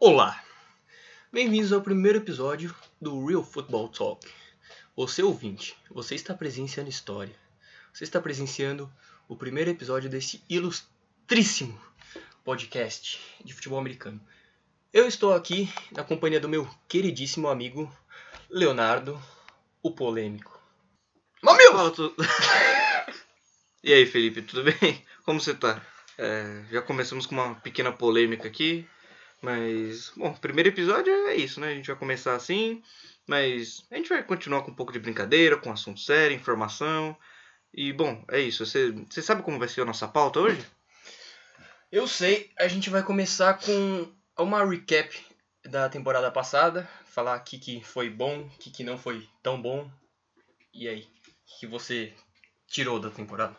Olá! Bem-vindos ao primeiro episódio do Real Football Talk. Você ouvinte, você está presenciando história. Você está presenciando o primeiro episódio desse ilustríssimo podcast de futebol americano. Eu estou aqui na companhia do meu queridíssimo amigo Leonardo, o polêmico. Mamilo! Fala, tu... e aí, Felipe, tudo bem? Como você tá? É, já começamos com uma pequena polêmica aqui, mas, bom, primeiro episódio é isso, né? A gente vai começar assim, mas a gente vai continuar com um pouco de brincadeira, com assunto sério, informação. E, bom, é isso. Você, você sabe como vai ser a nossa pauta hoje? Eu sei, a gente vai começar com uma recap da temporada passada, falar o que, que foi bom, o que, que não foi tão bom. E aí, o que você tirou da temporada?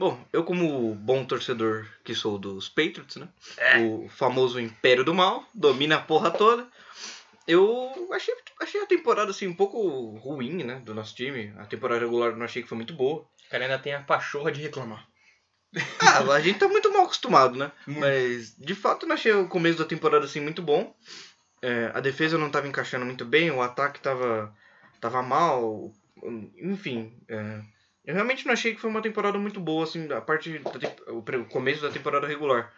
Bom, eu como bom torcedor que sou dos Patriots, né? É. O famoso Império do Mal, domina a porra toda. Eu achei, achei a temporada assim um pouco ruim, né, do nosso time. A temporada regular eu não achei que foi muito boa. O cara ainda tem a pachorra de reclamar. Ah, a gente tá muito mal acostumado, né? Mas de fato eu não achei o começo da temporada assim muito bom. É, a defesa não tava encaixando muito bem, o ataque tava, tava mal. Enfim, é, eu realmente não achei que foi uma temporada muito boa, assim, a parte do começo da temporada regular.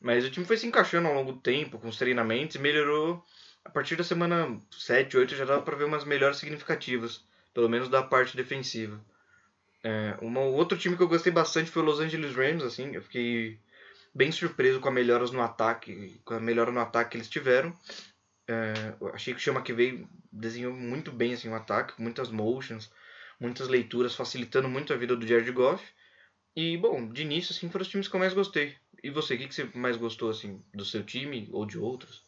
Mas o time foi se encaixando ao longo do tempo, com os treinamentos, e melhorou. A partir da semana 7, 8 já dava para ver umas melhores significativas, pelo menos da parte defensiva. É, um outro time que eu gostei bastante foi o Los Angeles Rams, assim, eu fiquei bem surpreso com a melhoras no ataque, com a melhora no ataque que eles tiveram. É, achei que o Chama que veio desenhou muito bem assim, o ataque, com muitas motions, muitas leituras, facilitando muito a vida do Jared Goff. E, bom, de início, assim, foram os times que eu mais gostei. E você, o que, que você mais gostou, assim, do seu time ou de outros?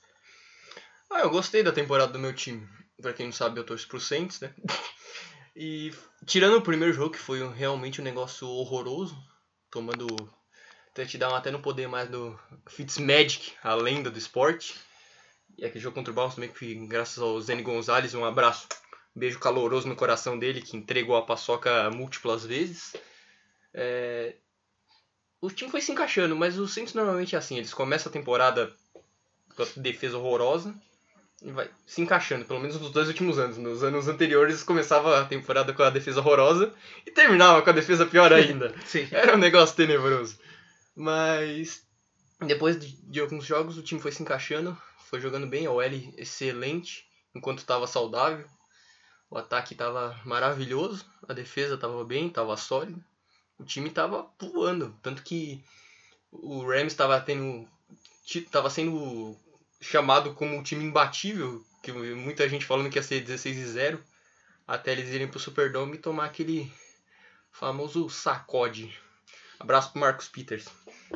Ah, eu gostei da temporada do meu time. Pra quem não sabe, eu torço pro Saints, né? E tirando o primeiro jogo, que foi realmente um negócio horroroso, tomando touchdown até não poder mais do Fitzmagic, a lenda do esporte. E aquele jogo contra o Browns também, que graças ao Zene Gonzalez, um abraço beijo caloroso no coração dele, que entregou a paçoca múltiplas vezes. É... O time foi se encaixando, mas o Saints normalmente é assim, eles começam a temporada com a defesa horrorosa e vai se encaixando, pelo menos nos dois últimos anos. Nos anos anteriores começava a temporada com a defesa horrorosa e terminava com a defesa pior ainda. Era um negócio tenebroso. Mas depois de, de alguns jogos o time foi se encaixando, foi jogando bem, a OL excelente enquanto estava saudável. O ataque estava maravilhoso, a defesa estava bem, estava sólida. O time estava voando, tanto que o Rams estava tendo sendo chamado como um time imbatível, que muita gente falando que ia ser 16 e 0, até eles irem pro Superdome e tomar aquele famoso sacode. Abraço pro Marcos Peters.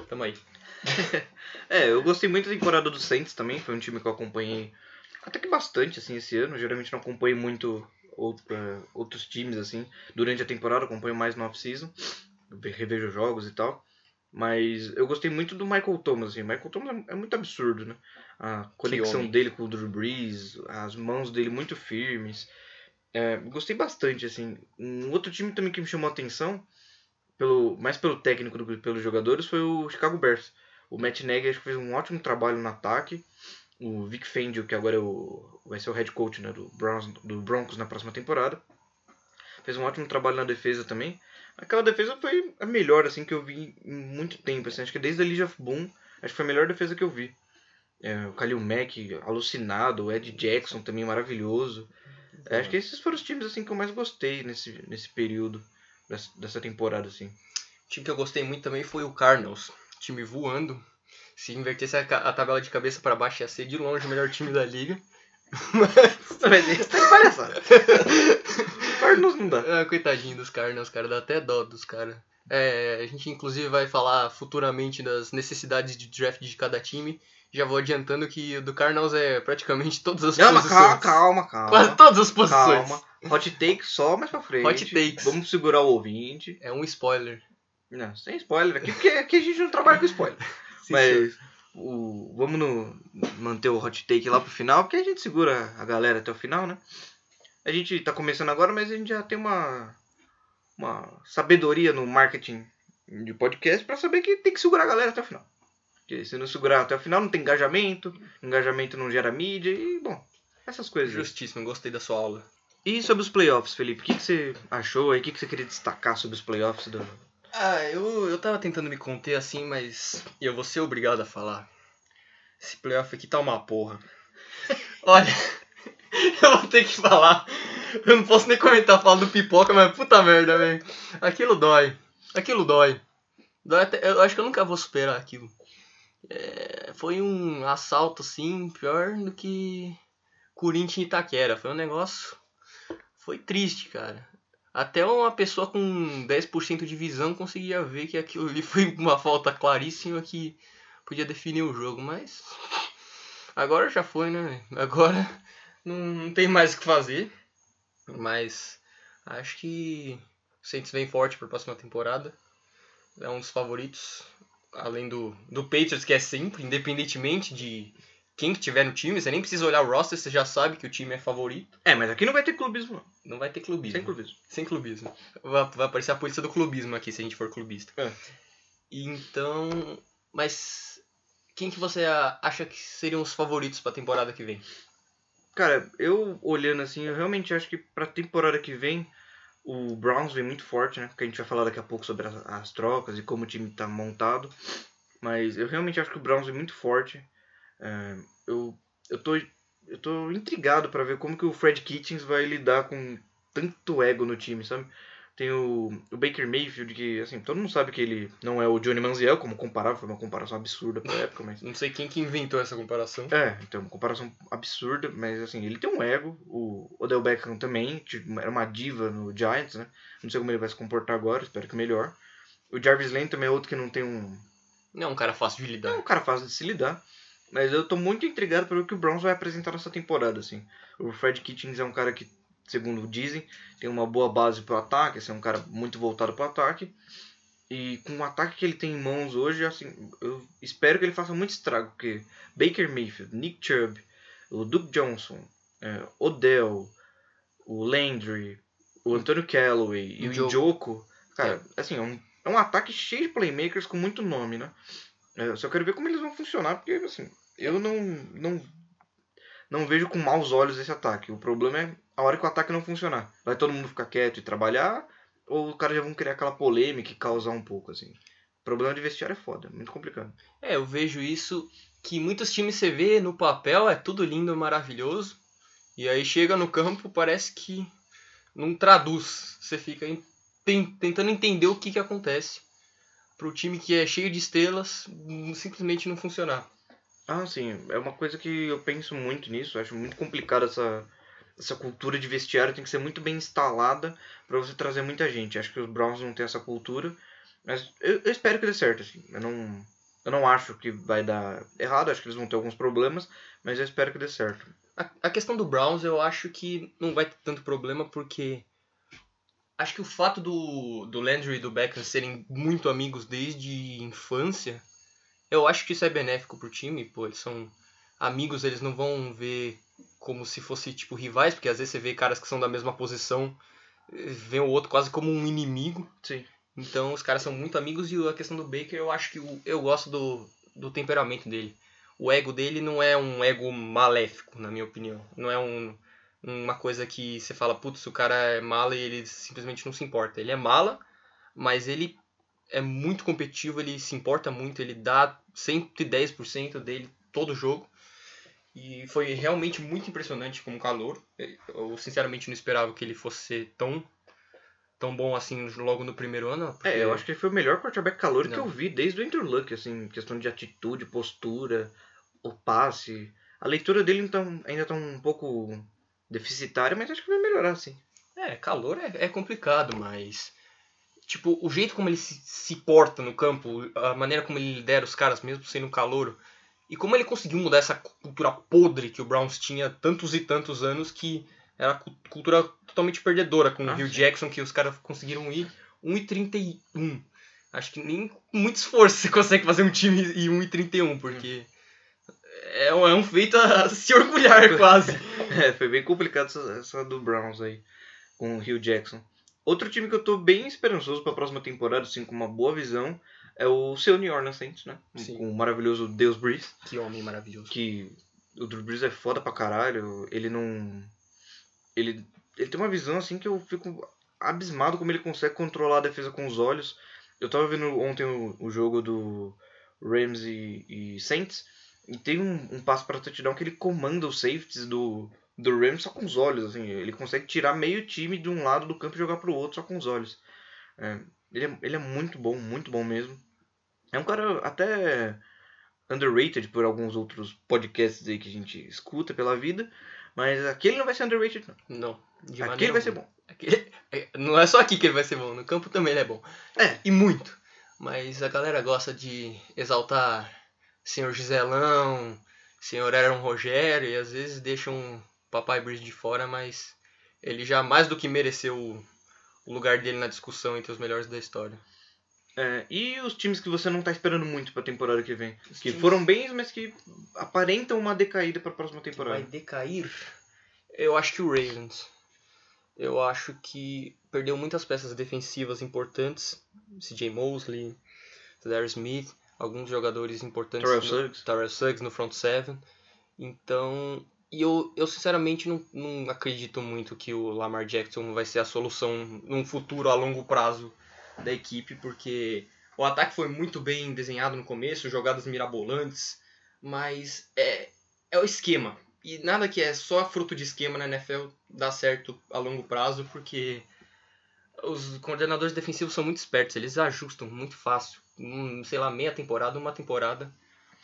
Tamo aí. é, eu gostei muito da temporada do Saints também, foi um time que eu acompanhei até que bastante assim esse ano. Geralmente não acompanho muito outra, outros times, assim. Durante a temporada, acompanho mais no off-season, revejo jogos e tal. Mas eu gostei muito do Michael Thomas, assim. Michael Thomas é muito absurdo, né? A conexão dele com o Drew Brees, as mãos dele muito firmes. É, gostei bastante, assim. Um outro time também que me chamou a atenção, pelo, mais pelo técnico do que pelos jogadores, foi o Chicago Bears. O Matt Nagy acho que fez um ótimo trabalho no ataque o Vic Fangio, que agora é o, vai ser o head coach né, do, Browns, do Broncos na próxima temporada. Fez um ótimo trabalho na defesa também. Aquela defesa foi a melhor assim que eu vi em muito tempo. Assim, acho que desde a Legion of Boom, acho que foi a melhor defesa que eu vi. É, o Khalil Mack, alucinado. O Ed Jackson também maravilhoso. É, acho que esses foram os times assim que eu mais gostei nesse, nesse período dessa, dessa temporada. Assim. O time que eu gostei muito também foi o Cardinals. Time voando, se invertesse a, a tabela de cabeça para baixo, ia ser de longe o melhor time da liga. Mas. Isso tá palhaçada. Cardinals não dá. É, coitadinho dos Cardinals, cara. Dá até dó dos caras. É, a gente inclusive vai falar futuramente das necessidades de draft de cada time. Já vou adiantando que o do Cardinals é praticamente todas as calma, posições. Calma, calma, calma. Quase todas as posições. Calma. Hot take só mais pra frente. Hot takes. Vamos segurar o ouvinte. É um spoiler. Não, sem spoiler aqui, porque aqui a gente não trabalha com spoiler. Mas o, vamos no, manter o hot take lá pro final, porque a gente segura a galera até o final, né? A gente tá começando agora, mas a gente já tem uma, uma sabedoria no marketing de podcast para saber que tem que segurar a galera até o final. Porque se não segurar até o final, não tem engajamento, engajamento não gera mídia e, bom, essas coisas. Justíssimo, gostei da sua aula. E sobre os playoffs, Felipe, o que, que você achou aí? O que, que você queria destacar sobre os playoffs do. Ah, eu, eu tava tentando me conter assim, mas eu vou ser obrigado a falar. Esse playoff aqui tá uma porra. Olha, eu vou ter que falar. Eu não posso nem comentar falando do pipoca, mas puta merda, velho. Aquilo dói. Aquilo dói. dói até, eu acho que eu nunca vou superar aquilo. É, foi um assalto, assim, pior do que Corinthians e Itaquera. Foi um negócio. Foi triste, cara. Até uma pessoa com 10% de visão conseguia ver que aquilo ali foi uma falta claríssima que podia definir o jogo, mas. Agora já foi, né? Agora não, não tem mais o que fazer. Mas acho que o Saints vem forte para a próxima temporada. É um dos favoritos. Além do, do Patriots, que é sempre, independentemente de quem que tiver no time, você nem precisa olhar o roster, você já sabe que o time é favorito. É, mas aqui não vai ter clubismo, não. Não vai ter clubismo. Sem clubismo. Sem clubismo. Vai, vai aparecer a polícia do clubismo aqui, se a gente for clubista. É. Então. Mas. Quem que você a- acha que seriam os favoritos pra temporada que vem? Cara, eu olhando assim, eu realmente acho que pra temporada que vem, o Browns vem muito forte, né? Porque a gente vai falar daqui a pouco sobre as, as trocas e como o time tá montado. Mas eu realmente acho que o Browns vem muito forte. É, eu, eu, tô, eu tô intrigado pra ver como que o Fred Kitchens vai lidar com tanto ego no time, sabe? Tem o, o Baker Mayfield, que assim, todo mundo sabe que ele não é o Johnny Manziel, como comparava, foi uma comparação absurda pra época, mas. Não sei quem que inventou essa comparação. É, então, uma comparação absurda, mas assim, ele tem um ego, o Odell Beckham também, tipo, era uma diva no Giants, né? Não sei como ele vai se comportar agora, espero que melhor. O Jarvis Lane também é outro que não tem um. Não é um cara fácil de É lidar. um cara fácil de se lidar. Mas eu tô muito intrigado pelo que o Browns vai apresentar nessa temporada, assim. O Fred Kitchens é um cara que, segundo dizem, tem uma boa base pro ataque, assim, é um cara muito voltado pro ataque. E com o ataque que ele tem em mãos hoje, assim, eu espero que ele faça muito estrago, porque Baker Mayfield, Nick Chubb, o Duke Johnson, é, Odell, o Landry, o Antonio Callaway e o. Njoku, cara, assim, é um, é um ataque cheio de playmakers com muito nome, né? É, Eu só quero ver como eles vão funcionar, porque assim, eu não, não, não vejo com maus olhos esse ataque. O problema é a hora que o ataque não funcionar. Vai todo mundo ficar quieto e trabalhar, ou os caras já vão criar aquela polêmica e causar um pouco, assim. O problema de vestiário é foda, é muito complicado. É, eu vejo isso que muitos times você vê no papel, é tudo lindo, maravilhoso. E aí chega no campo, parece que não traduz. Você fica tentando entender o que, que acontece pro time que é cheio de estrelas simplesmente não funcionar. Ah, sim, é uma coisa que eu penso muito nisso, acho muito complicado essa, essa cultura de vestiário, tem que ser muito bem instalada para você trazer muita gente. Acho que os Browns não têm essa cultura, mas eu, eu espero que dê certo, assim. Eu não, eu não acho que vai dar errado, acho que eles vão ter alguns problemas, mas eu espero que dê certo. A, a questão do Browns eu acho que não vai ter tanto problema porque acho que o fato do, do Landry e do Beckham serem muito amigos desde infância, eu acho que isso é benéfico pro time, pô, eles são amigos, eles não vão ver como se fosse tipo rivais, porque às vezes você vê caras que são da mesma posição, vê o outro quase como um inimigo. Sim. Então os caras são muito amigos e a questão do Baker, eu acho que o- eu gosto do, do temperamento dele. O ego dele não é um ego maléfico, na minha opinião. Não é um, uma coisa que você fala, putz, o cara é mala e ele simplesmente não se importa. Ele é mala, mas ele é muito competitivo, ele se importa muito, ele dá 110% dele todo jogo. E foi realmente muito impressionante como calor. Eu sinceramente não esperava que ele fosse tão, tão bom assim logo no primeiro ano. porque- É, eu acho que ele foi o melhor quarterback calor que eu vi desde o Andrew Luck, assim, questão de atitude, postura, o passe. A leitura dele então, ainda tá um pouco deficitária, mas acho que vai melhorar, sim. É, calor é, é complicado, mas. Tipo, o jeito como ele se, se porta no campo, a maneira como ele lidera os caras, mesmo sendo calouro, e como ele conseguiu mudar essa cultura podre que o Browns tinha tantos e tantos anos, que era cu- cultura totalmente perdedora, com Ah, o Hill sim. Jackson, que os caras conseguiram ir 1,31. Acho que nem com muito esforço você consegue fazer um time e 1,31, porque. É um, é um feito a se orgulhar, quase. É, foi bem complicado essa, essa do Browns aí, com o Hugh Jackson. Outro time que eu tô bem esperançoso pra próxima temporada, assim, com uma boa visão, é o seu New Orleans Saints, né? Sim. Com o maravilhoso Deus Breeze. Que homem maravilhoso. Que o Drew Brees é foda pra caralho. Ele não. Ele, ele tem uma visão assim que eu fico abismado como ele consegue controlar a defesa com os olhos. Eu tava vendo ontem o, o jogo do Rams e, e Saints. E tem um, um passo para touchdown que ele comanda os safeties do, do Rams só com os olhos. Assim. Ele consegue tirar meio time de um lado do campo e jogar pro outro só com os olhos. É, ele, é, ele é muito bom, muito bom mesmo. É um cara até underrated por alguns outros podcasts aí que a gente escuta pela vida. Mas aquele não vai ser underrated, não. Não. de Aquele maneira vai ser bom. Aquele- é, Não é só aqui que ele vai ser bom, no campo também ele é bom. É. E muito. Mas a galera gosta de exaltar senhor Giselão, senhor Aaron Rogério, e às vezes deixam o Papai Breeze de fora, mas ele já mais do que mereceu o- lugar dele na discussão entre os melhores da história. É, e os times que você não tá esperando muito pra temporada que vem? Os Que times- foram bens, mas que aparentam uma decaída pra próxima Vai temporada. decair? Eu acho que o Ravens. Eu acho que perdeu muitas peças defensivas importantes. CJ Mosley, Cedar Smith, alguns jogadores importantes. Terrell Suggs. Terrell Suggs no front seven. Então, e eu, eu sinceramente não, não acredito muito que o Lamar Jackson vai ser a solução num futuro a longo prazo da equipe, porque o ataque foi muito bem desenhado no começo, jogadas mirabolantes, mas é, é o esquema. E nada que é só fruto de esquema na NFL dá certo a longo prazo, porque os coordenadores defensivos são muito espertos, eles ajustam muito fácil. Hum, sei lá, meia temporada, uma temporada,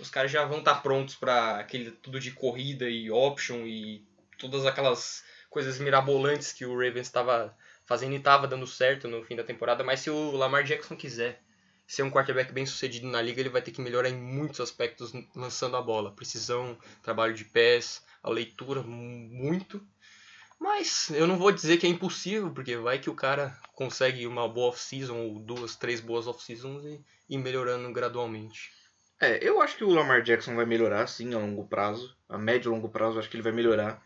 os caras já vão estar prontos para aquele tudo de corrida e option e todas aquelas coisas mirabolantes que o Ravens estava fazendo e estava dando certo no fim da temporada. Mas se o Lamar Jackson quiser ser um quarterback bem sucedido na liga, ele vai ter que melhorar em muitos aspectos lançando a bola. Precisão, trabalho de pés, a leitura mu- muito. Mas eu não vou dizer que é impossível, porque vai que o cara consegue uma boa off-season ou duas, três boas off-seasons e ir melhorando gradualmente. É, eu acho que o Lamar Jackson vai melhorar, sim, a longo prazo. A médio e longo prazo, eu acho que ele vai melhorar.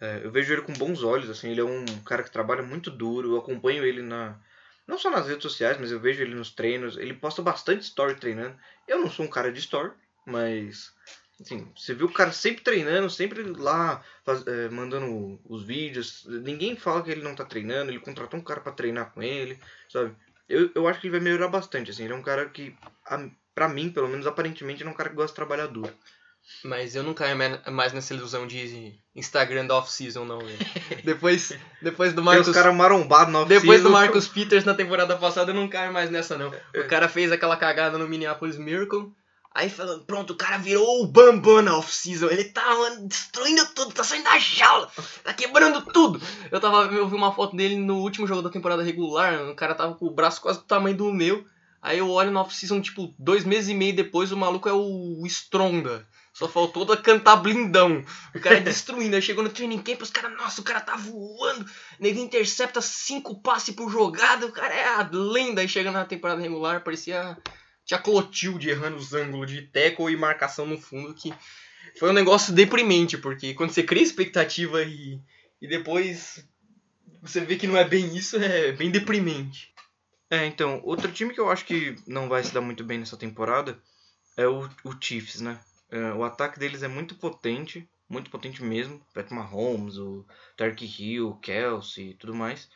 É, eu vejo ele com bons olhos, assim, ele é um cara que trabalha muito duro. Eu acompanho ele na. Não só nas redes sociais, mas eu vejo ele nos treinos. Ele posta bastante story treinando. Eu não sou um cara de story, mas. Assim, você vê o cara sempre treinando, sempre lá faz- é, mandando os vídeos. Ninguém fala que ele não tá treinando, ele contratou um cara pra treinar com ele, sabe? Eu, eu acho que ele vai melhorar bastante, assim. Ele é um cara que, a- pra mim, pelo menos aparentemente, ele é um cara que gosta de trabalhar duro. Mas eu não caio mais nessa ilusão de Instagram da off-season, não, depois, depois do Tem Marcus. os caras marombados na Depois do off-season. Marcus Peters na temporada passada, eu não caio mais nessa, não. É. O cara fez aquela cagada no Minneapolis Miracle. Aí falando, pronto, o cara virou o Bambam na off-season. Ele tá mano, destruindo tudo, tá saindo da jaula, tá quebrando tudo. Eu tava eu vi uma foto dele no último jogo da temporada regular. O cara tava com o braço quase do tamanho do meu. Aí eu olho na off-season, tipo, dois meses e meio depois, o maluco é o Stronda. Só faltou cantar blindão. O cara destruindo. Aí chegou no training camp, os caras, nossa, o cara tá voando. Nego intercepta cinco passes por jogada. O cara é a lenda. Aí chega na temporada regular, parecia. Tinha Clotilde errando os ângulos de tackle e marcação no fundo. Que foi um negócio deprimente, porque quando você cria expectativa e, e depois você vê que não é bem isso, é bem deprimente. É, então, outro time que eu acho que não vai se dar muito bem nessa temporada é o, o Chiefs, né? É, o ataque deles é muito potente, muito potente mesmo. Pat Mahomes, o Tark Hill, o Kelsey e tudo mais.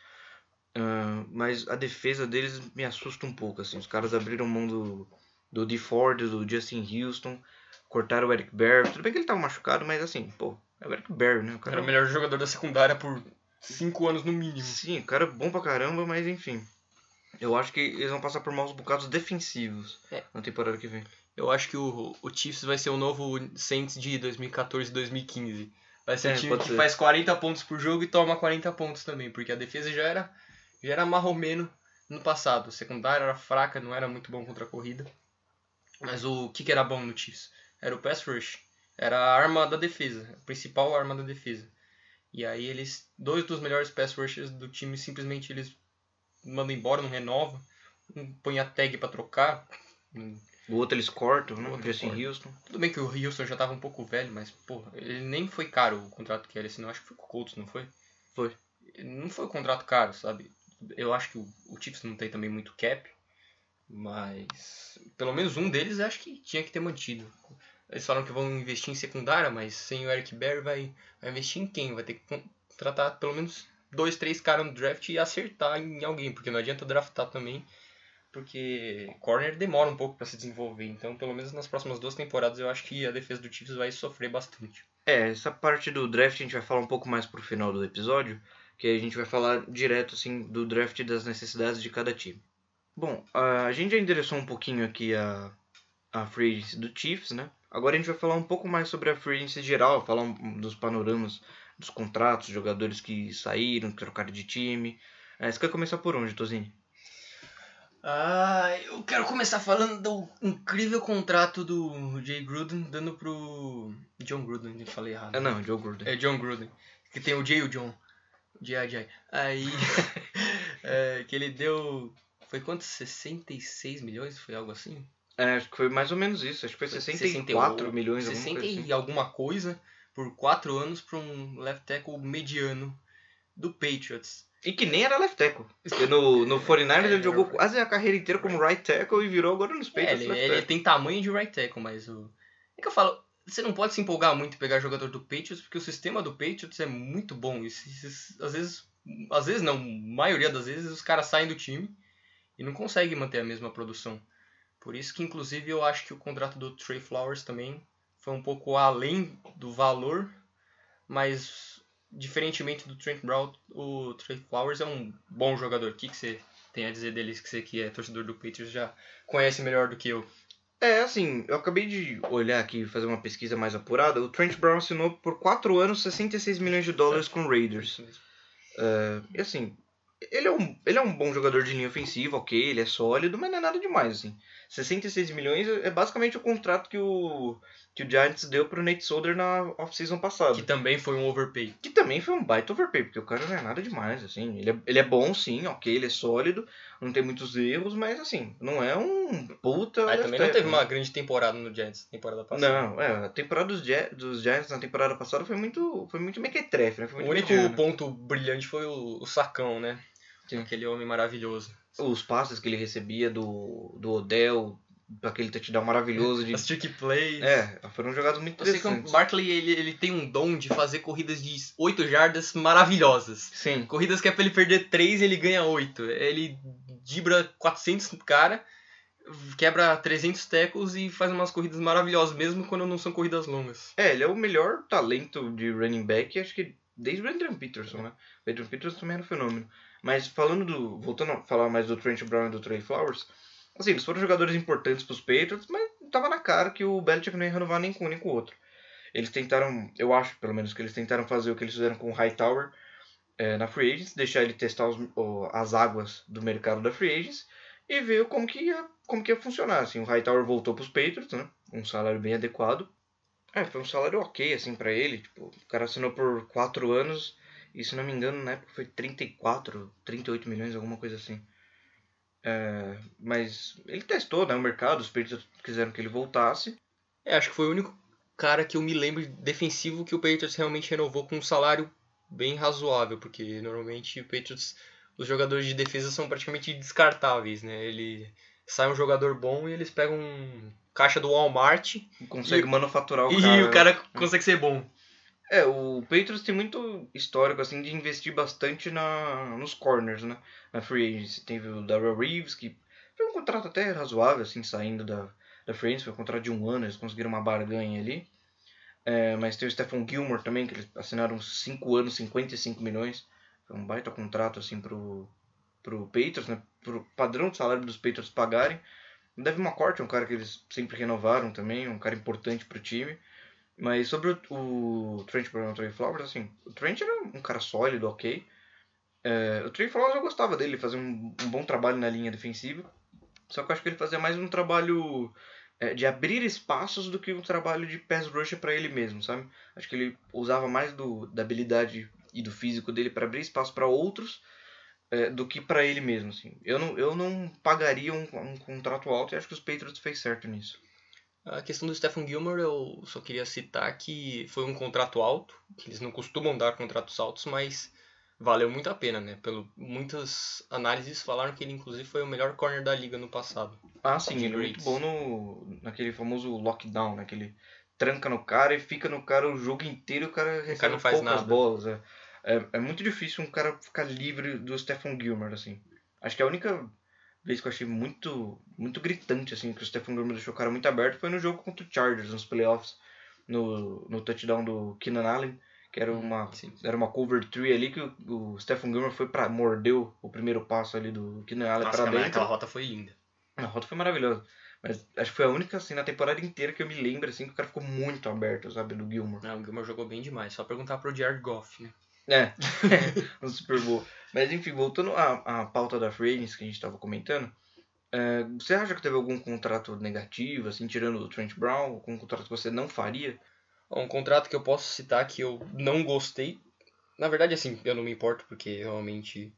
Ah, mas a defesa deles me assusta um pouco, assim. Os caras abriram mão do, do D. Ford, do Justin Houston, cortaram o Eric Berry. Tudo bem que ele tava machucado, mas assim, pô, é o Eric Berry, né? O cara Era o melhor jogador da secundária por cinco anos no mínimo. Sim, o cara é bom pra caramba, mas enfim. Eu acho que eles vão passar por maus bocados defensivos É. na temporada que vem. Eu acho que o, o Chiefs vai ser o novo Saints de 2014 e 2015. Vai ser É, um time que ser. faz 40 pontos por jogo e toma 40 pontos também, porque a defesa já era, já era marromeno no passado. A secundária era fraca, não era muito bom contra a corrida. Mas o que, que era bom no Chiefs? Era o pass rush. Era a arma da defesa, a principal arma da defesa. E aí eles, dois dos melhores pass rushers do time, simplesmente eles mandam embora, não renova, não põe a tag pra trocar. O outro eles cortam, né? O Justin. Houston. Tudo bem que o Houston já tava um pouco velho, mas, porra, ele nem foi caro o contrato que era, senão acho que foi com o Colts, não foi? Foi. Não foi um contrato caro, sabe? Eu acho que o, o Chiefs não tem também muito cap. Mas pelo menos um deles acho que tinha que ter mantido. Eles falam que vão investir em secundária, mas sem o Eric Berry vai, vai investir em quem? Vai ter que contratar pelo menos dois, três caras no draft e acertar em alguém, porque não adianta draftar também, porque corner demora um pouco para se desenvolver. Então, pelo menos nas próximas duas temporadas, eu acho que a defesa do Chiefs vai sofrer bastante. É, essa parte do draft a gente vai falar um pouco mais pro final do episódio, que a gente vai falar direto assim do draft das necessidades de cada time. Bom, a gente já endereçou um pouquinho aqui a, a free agency do Chiefs, né? Agora a gente vai falar um pouco mais sobre a free agency geral, falar um, dos panoramas dos contratos, jogadores que saíram, que trocaram de time. É, você quer começar por onde, Tozini? Ah, eu quero começar falando do incrível contrato do Jay Gruden dando pro John Gruden, eu falei errado. Ah, não, Joe Gruden. É John Gruden, que tem o Jay e o John. Jay, Jay. Aí, é, que ele deu foi quanto? 66 milhões? Foi algo assim? É, acho que foi mais ou menos isso. Acho que foi 64 60, milhões, 60 alguma coisa assim. alguma coisa por 4 anos para um left tackle mediano do Patriots. E que nem era left tackle. No, no 49ers é, ele jogou quase a carreira inteira como right tackle e virou agora nos é, Patriots. É, ele, ele tem tamanho de right tackle, mas o... É que eu falo, você não pode se empolgar muito em pegar jogador do Patriots, porque o sistema do Patriots é muito bom. E, às vezes, às vezes não, maioria das vezes os caras saem do time e não consegue manter a mesma produção. Por isso que, inclusive, eu acho que o contrato do Trey Flowers também foi um pouco além do valor, mas diferentemente do Trent Brown, o Trey Flowers é um bom jogador. O que, que você tem a dizer deles que você que é torcedor do Patriots já conhece melhor do que eu? É, assim, eu acabei de olhar aqui fazer uma pesquisa mais apurada. O Trent Brown assinou por 4 anos 66 milhões de dólares com o Raiders. Uh, e assim, ele é, um, ele é um bom jogador de linha ofensiva, ok, ele é sólido, mas não é nada demais, assim. 66 milhões é basicamente o contrato que o, que o Giants deu pro Nate Solder na off-season passada. Que também foi um overpay. Que também foi um baita overpay, porque o cara não é nada demais, assim. Ele é, ele é bom, sim, ok, ele é sólido, não tem muitos erros, mas, assim, não é um puta... Aí também não teve uma grande temporada no Giants, temporada passada. Não, é, a temporada dos, dos Giants na temporada passada foi muito, foi muito mequetrefe, né? Muito o único mediano. ponto brilhante foi o, o sacão, né? Sim. Aquele homem maravilhoso. Os passes que ele recebia do, do Odell, aquele touchdown maravilhoso de. As trick plays. É, foram jogadas muito interessantes. Eu sei que o Barkley ele, ele tem um dom de fazer corridas de 8 jardas maravilhosas. Sim. Corridas que é pra ele perder 3 ele ganha 8. Ele dibra 400 cara, quebra 300 tackles e faz umas corridas maravilhosas, mesmo quando não são corridas longas. É, ele é o melhor talento de running back, acho que desde o Adrian Peterson, né? O Adrian Peterson também era um fenômeno. Mas falando do. Voltando a falar mais do Trent Brown e do Trey Flowers, assim, eles foram jogadores importantes para os Patriots, mas tava na cara que o Belichick não ia renovar nem com um nem com o outro. Eles tentaram, eu acho pelo menos que eles tentaram fazer o que eles fizeram com o Hightower é, na Free Agents, deixar ele testar os, as águas do mercado da Free Agents e ver como que ia, como que ia funcionar. Assim, o Hightower voltou para os Patriots, né? Um salário bem adequado. É, foi um salário ok, assim, para ele. Tipo, o cara assinou por 4 anos e se não me engano, na época foi 34, 38 milhões, alguma coisa assim. É, mas ele testou né, o mercado, os Patriots quiseram que ele voltasse. É, acho que foi o único cara que eu me lembro defensivo que o Patriots realmente renovou com um salário bem razoável, porque normalmente o Patriots, os jogadores de defesa são praticamente descartáveis, né? Ele sai um jogador bom e eles pegam um caixa do Walmart. Consegue e, manufaturar o e cara. E o cara consegue ser bom. É, o Patriots tem muito histórico, assim, de investir bastante na, nos corners, né? Na free agency. Teve o Darrell Reeves, que foi um contrato até razoável, assim, saindo da, da free agency. Foi um contrato de um ano, eles conseguiram uma barganha ali. É, mas tem o Stephen Gilmore também, que eles assinaram 5 anos, 55 milhões. Foi um baita contrato, assim, pro, pro Patriots, né? Pro padrão de salário dos Patriots pagarem. Devin McCourt é um cara que eles sempre renovaram também, um cara importante pro time. Mas sobre o, o Trent Brown Trey Flowers, assim, o Trent era um cara sólido, ok. É, o Trey Flowers eu gostava dele, fazia um, um, bom trabalho na linha defensiva. Só que eu acho que ele fazia mais um trabalho é, de abrir espaços do que um trabalho de pass rush para ele mesmo, sabe? Acho que ele usava mais do, da habilidade e do físico dele para abrir espaço para outros é, do que para ele mesmo, assim. Eu não, eu não pagaria um, um contrato alto e acho que os Patriots fez certo nisso. A questão do Stephen Gilmore, eu só queria citar que foi um contrato alto, que eles não costumam dar contratos altos, mas valeu muito a pena, né? Pelo, muitas análises falaram que ele, inclusive, foi o melhor corner da liga no passado. Ah, sim, ele é muito bom no, naquele famoso lockdown, né? Que ele tranca no cara e fica no cara o jogo inteiro e o cara recebe não faz poucas nada. bolas. É. É, é muito difícil um cara ficar livre do Stephen Gilmore, assim. Acho que a única vez que eu achei muito, muito gritante, assim, que o Stephen Gilmore deixou o cara muito aberto foi no jogo contra o Chargers, nos playoffs, no, no touchdown do Keenan Allen, que era uma, Sim. era uma cover tree ali que o, o Stephen Gilmore foi pra, mordeu o primeiro passo ali do Allen Nossa, pra aquela, dentro. aquela rota foi linda. A rota foi maravilhosa. Mas acho que foi a única, assim, na temporada inteira que eu me lembro, assim, que o cara ficou muito aberto, sabe, do Gilmore. Não, o Gilmore jogou bem demais. Só perguntar pro Jared Goff, né? É, no Super Bowl. Mas enfim, voltando à, à pauta da Agents que a gente tava comentando, é, você acha que teve algum contrato negativo, assim, tirando o Trent Brown, algum contrato que você não faria? Um contrato que eu posso citar que eu não gostei. Na verdade, assim, eu não me importo porque realmente.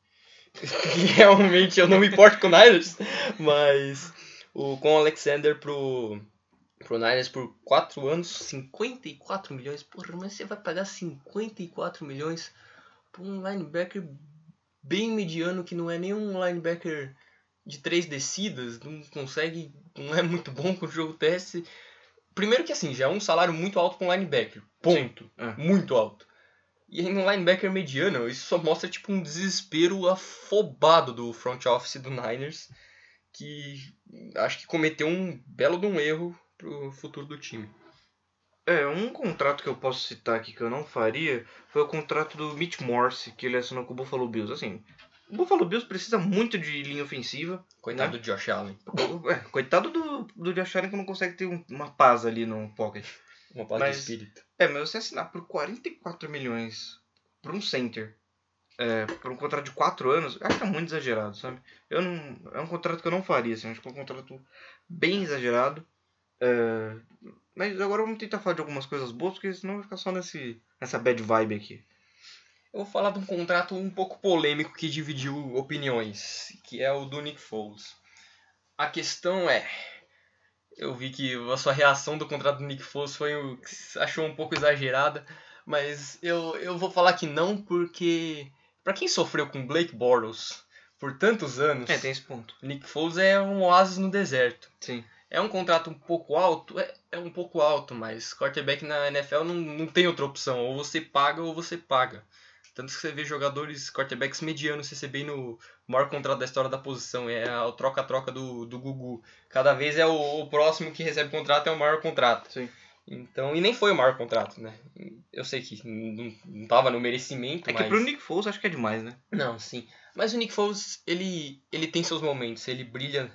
realmente eu não me importo com o Niners. Mas o, com o Alexander pro, pro Niners por 4 anos, 54 milhões. Porra, mas você vai pagar 54 milhões pra um linebacker bem mediano que não é nem um linebacker de três descidas, não consegue, não é muito bom com o jogo teste. Primeiro que assim, já é um salário muito alto para um linebacker. Ponto. é. Muito alto. E aí no linebacker mediano, isso só mostra tipo um desespero afobado do front office do Niners, que acho que cometeu um belo de um erro pro futuro do time. É, um contrato que eu posso citar aqui que eu não faria foi o contrato do Mitch Morse, que ele assinou com o Buffalo Bills. Assim, o Buffalo Bills precisa muito de linha ofensiva. Coitado do Josh Allen. É, coitado do, do Josh Allen que não consegue ter um- uma paz ali no pocket. Uma paz Mas- de espírito. É, mas você assinar por 44 milhões por um center, é, por um contrato de 4 anos, acho que é muito exagerado, sabe? Eu não, é um contrato que eu não faria, assim, acho que é um contrato bem exagerado. É, mas agora vamos tentar falar de algumas coisas boas, porque senão vai ficar só nesse, nessa bad vibe aqui. Eu vou falar de um contrato um pouco polêmico que dividiu opiniões, que é o do Nick Foles. A questão é, eu vi que a sua reação do contrato do Nick Foles foi o que achou um pouco exagerada, mas eu, eu vou falar que não porque pra quem sofreu com Blake Bortles por tantos anos, É, tem esse ponto. Nick Foles é um oásis no deserto. Sim. É um contrato um pouco alto? É, é um pouco alto, mas quarterback na NFL não, não tem outra opção. Ou você paga ou você paga. Tanto que você vê jogadores, quarterbacks medianos recebendo o maior contrato da história da posição. É a troca-troca do, do Gugu. Cada vez é o, o próximo que recebe contrato é o maior contrato. Sim. Então, e nem foi o maior contrato, né? Eu sei que não, não tava no merecimento, É que mas... pro Nick Foles acho que é demais, né? Não, sim. Mas o Nick Foles, ele, ele tem seus momentos. Ele brilha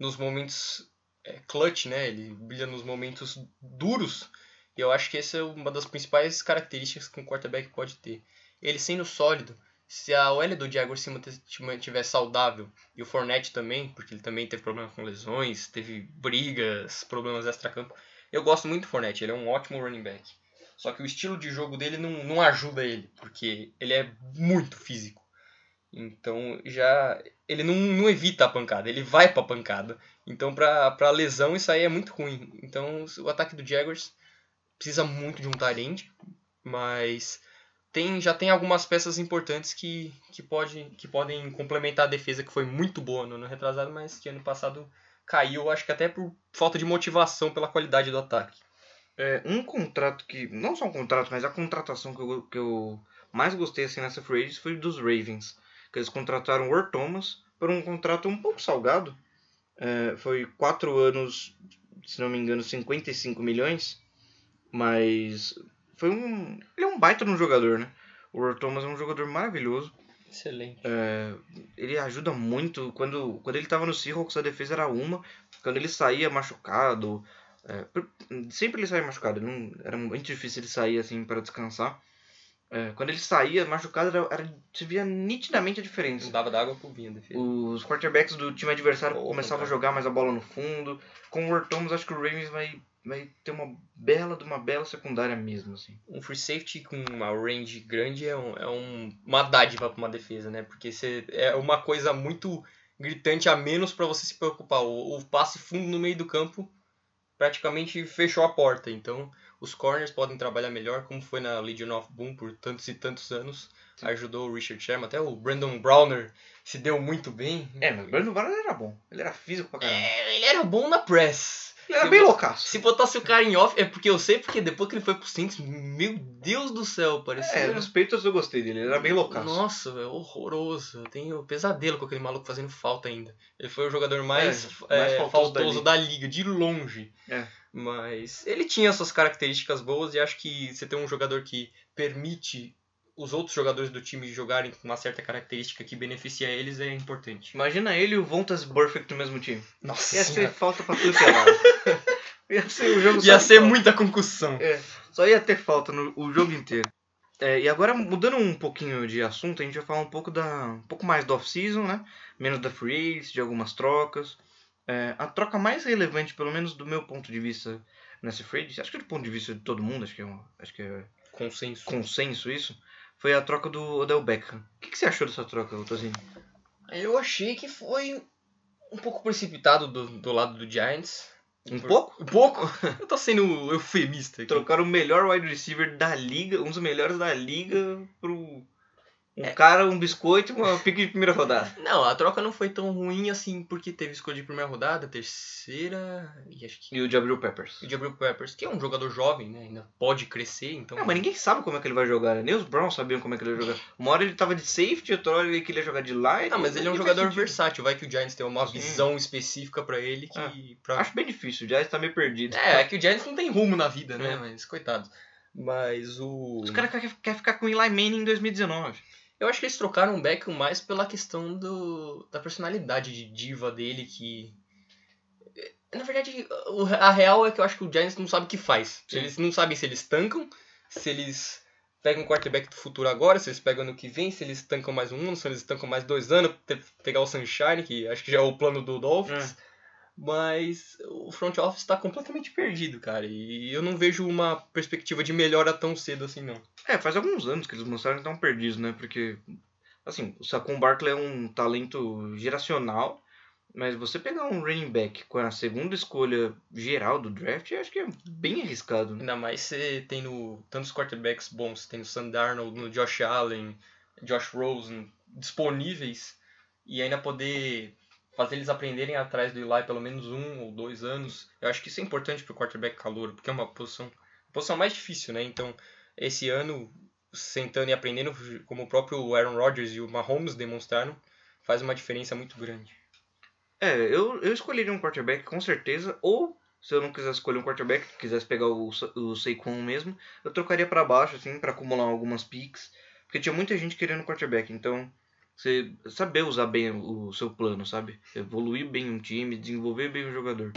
nos momentos é, clutch, né? Ele brilha nos momentos duros. E eu acho que essa é uma das principais características que um quarterback pode ter. Ele sendo sólido. Se a OL do Jaguars se mantiver saudável, e o Fournette também, porque ele também teve problemas com lesões, teve brigas, problemas extra-campo. Eu gosto muito do Fournette, ele é um ótimo running back. Só que o estilo de jogo dele não, não ajuda ele, porque ele é muito físico. Então já ele não, não evita a pancada, ele vai pra pancada. Então pra, pra lesão isso aí é muito ruim. Então o ataque do Jaguars precisa muito de um tarente, mas tem, já tem algumas peças importantes que, que, pode, que podem complementar a defesa que foi muito boa no ano retrasado, mas que ano passado caiu, acho que até por falta de motivação pela qualidade do ataque. É, um contrato que. Não só um contrato, mas a contratação que eu, que eu mais gostei assim, nessa free agency foi dos Ravens. Que eles contrataram o Earl Thomas por um contrato um pouco salgado. É, foi 4 anos, se não me engano, 55 milhões. Mas foi um. Ele é um baita de um jogador, né? O Earl Thomas é um jogador maravilhoso. Excelente. É, ele ajuda muito. Quando, quando ele estava no Seahawks, a defesa era uma. Quando ele saía machucado. é, sempre ele saía machucado. Não, era muito difícil ele sair assim para descansar. É, quando ele saía machucado, era, era, se via nitidamente a diferença. Não dava d'água pro vinho defesa. Os quarterbacks do time adversário Oh, começavam a jogar mais a bola no fundo. Com o Earl Thomas, acho que o Ravens vai, vai ter uma bela de uma bela secundária mesmo. Assim. um free safety com uma range grande é, um, é um- uma dádiva para uma defesa, né? Porque você, é uma coisa muito gritante a menos para você se preocupar. O, o passe fundo no meio do campo praticamente fechou a porta. Então, os corners podem trabalhar melhor, como foi na Legion of Boom por tantos e tantos anos. Sim. Ajudou o Richard Sherman, até o Brandon Browner se deu muito bem. É, mas o Brandon Browner era bom. Ele era físico pra caramba. É, ele era bom na press. Ele era se bem loucaço. Se botasse o cara em off, é porque eu sei, porque depois que ele foi pro Saints, meu Deus do céu, parecia. É, nos peitos eu gostei dele, ele era bem loucaço. Nossa, velho, horroroso. Eu tenho pesadelo com aquele maluco fazendo falta ainda. Ele foi o jogador mais, é, mais é, faltoso, faltoso da, liga. da, liga. de longe. É. Mas ele tinha suas características boas e acho que você tem um jogador que permite os outros jogadores do time jogarem com uma certa característica que beneficia eles é importante. Imagina ele e o Vontas Burfict no mesmo time. Nossa Ia ser falta pra tudo que é Ia ser o jogo Ia ser muita concussão. É, só ia ter falta no o jogo inteiro. É, e agora, mudando um pouquinho de assunto, a gente vai falar um pouco, da, um pouco mais do off-season, né? Menos da free agency, de algumas trocas. É, a troca mais relevante, pelo menos do meu ponto de vista nessa free agency, acho que do ponto de vista de todo mundo, acho que é, acho que é consenso. consenso isso, foi a troca do Odell Beckham. O que, que você achou dessa troca, Tozinho? Eu achei que foi um pouco precipitado do, do lado do Giants. Um Por... pouco? Um pouco? Eu tô sendo eufemista aqui. Trocaram o melhor wide receiver da liga, um dos melhores da liga, pro um é. cara, um biscoito e uma pique de primeira rodada. Não, a troca não foi tão ruim assim, porque teve escolha de primeira rodada, terceira e acho que... E o Jabril Peppers. E o Jabril Peppers, que é um jogador jovem, né? Ainda pode crescer, então... Não, mas ninguém sabe como é que ele vai jogar, né? Nem os Browns sabiam como é que ele ia jogar. Uma hora ele tava de safety, outra hora ele queria jogar de line. Não, mas ele é um jogador versátil, vai que o Giants tem uma Sim. visão específica para ele que... Ah, pra... Acho bem difícil, o Giants tá meio perdido. É, é que o Giants não tem rumo na vida, né? É. Mas, coitado. Mas o... Os caras querem quer ficar com o Eli Manning em 2019. Eu acho que eles trocaram o Beckham mais pela questão do, da personalidade de diva dele, que. Na verdade, a real é que eu acho que o Giants não sabe o que faz. Sim. Eles não sabem se eles tancam, se eles pegam um quarterback do futuro agora, se eles pegam no que vem, se eles tancam mais um ano, se eles tancam mais dois anos, pegar o Sunshine, que acho que já é o plano do Dolphins. É. Mas o front office está completamente perdido, cara. E eu não vejo uma perspectiva de melhora tão cedo assim, não. É, faz alguns anos que eles mostraram que estão perdidos, né? Porque, assim, o Saquon Barkley é um talento geracional. Mas você pegar um running back com a segunda escolha geral do draft, eu acho que é bem arriscado. Né? Ainda mais você tendo tantos quarterbacks bons, tendo Sam Darnold, no Josh Allen, Josh Rosen disponíveis e ainda poder fazer eles aprenderem atrás do Eli pelo menos um ou dois anos. Eu acho que isso é importante para o quarterback calor, porque é uma posição, uma posição mais difícil, né? Então, esse ano, sentando e aprendendo, como o próprio Aaron Rodgers e o Mahomes demonstraram, faz uma diferença muito grande. É, eu, eu escolheria um quarterback com certeza, ou se eu não quisesse escolher um quarterback, quisesse pegar o, o Saquon mesmo, eu trocaria para baixo, assim, para acumular algumas picks, porque tinha muita gente querendo quarterback, então você saber usar bem o seu plano, sabe? Evoluir bem um time, desenvolver bem o jogador.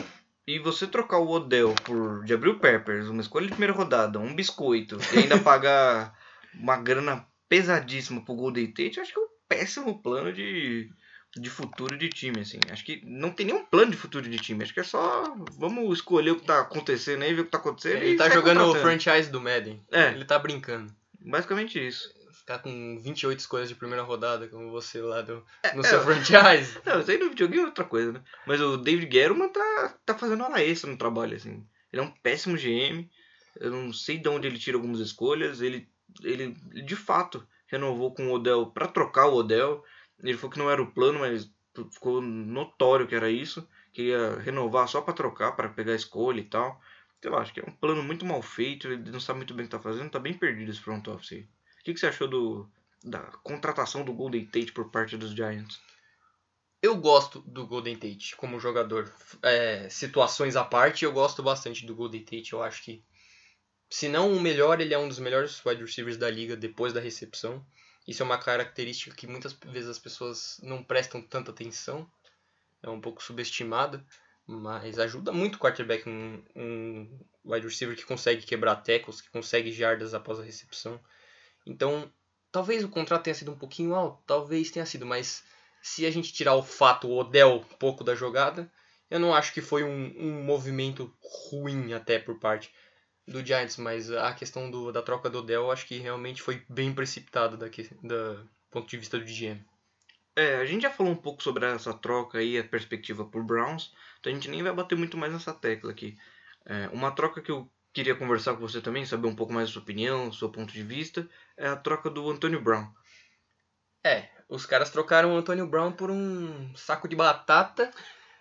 E você trocar o Odell por Jabril Peppers, uma escolha de primeira rodada, um biscoito, e ainda pagar uma grana pesadíssima pro Golden Tate, acho que é um péssimo plano de, de futuro de time, assim. Acho que não tem nenhum plano de futuro de time. Acho que é só vamos escolher o que tá acontecendo aí, ver o que tá acontecendo. Ele tá jogando o franchise do Madden. É. Ele tá brincando. Basicamente isso ficar com 28 escolhas de primeira rodada, como você lá do, é, no é, seu franchise. Não, isso aí no videogame é outra coisa, né? Mas o David Guerrero tá, tá fazendo hora extra no trabalho, assim. Ele é um péssimo GM. Eu não sei de onde ele tira algumas escolhas. Ele, ele de fato, renovou com o Odell para trocar o Odell. Ele falou que não era o plano, mas ficou notório que era isso. Queria renovar só para trocar, para pegar a escolha e tal. Sei lá, acho que é um plano muito mal feito. Ele não sabe muito bem o que tá fazendo. Tá bem perdido esse front office aí. O que, que você achou do, da contratação do Golden Tate por parte dos Giants? Eu gosto do Golden Tate como jogador. É, situações à parte, eu gosto bastante do Golden Tate. Eu acho que, se não o melhor, ele é um dos melhores wide receivers da liga depois da recepção. Isso é uma característica que muitas vezes as pessoas não prestam tanta atenção. É um pouco subestimada, mas ajuda muito o quarterback, um, um wide receiver que consegue quebrar tackles, que consegue jardas após a recepção. Então, talvez o contrato tenha sido um pouquinho alto, talvez tenha sido, mas se a gente tirar o fato, o Odell, um pouco da jogada, eu não acho que foi um, um movimento ruim até por parte do Giants, mas a questão do, da troca do Odell, acho que realmente foi bem precipitado daqui, da ponto de vista do GM. É, a gente já falou um pouco sobre essa troca aí, a perspectiva por Browns, então a gente nem vai bater muito mais nessa tecla aqui. É, uma troca que eu queria conversar com você também, saber um pouco mais da sua opinião, do seu ponto de vista, é a troca do Antonio Brown. É, os caras trocaram o Antonio Brown por um saco de batata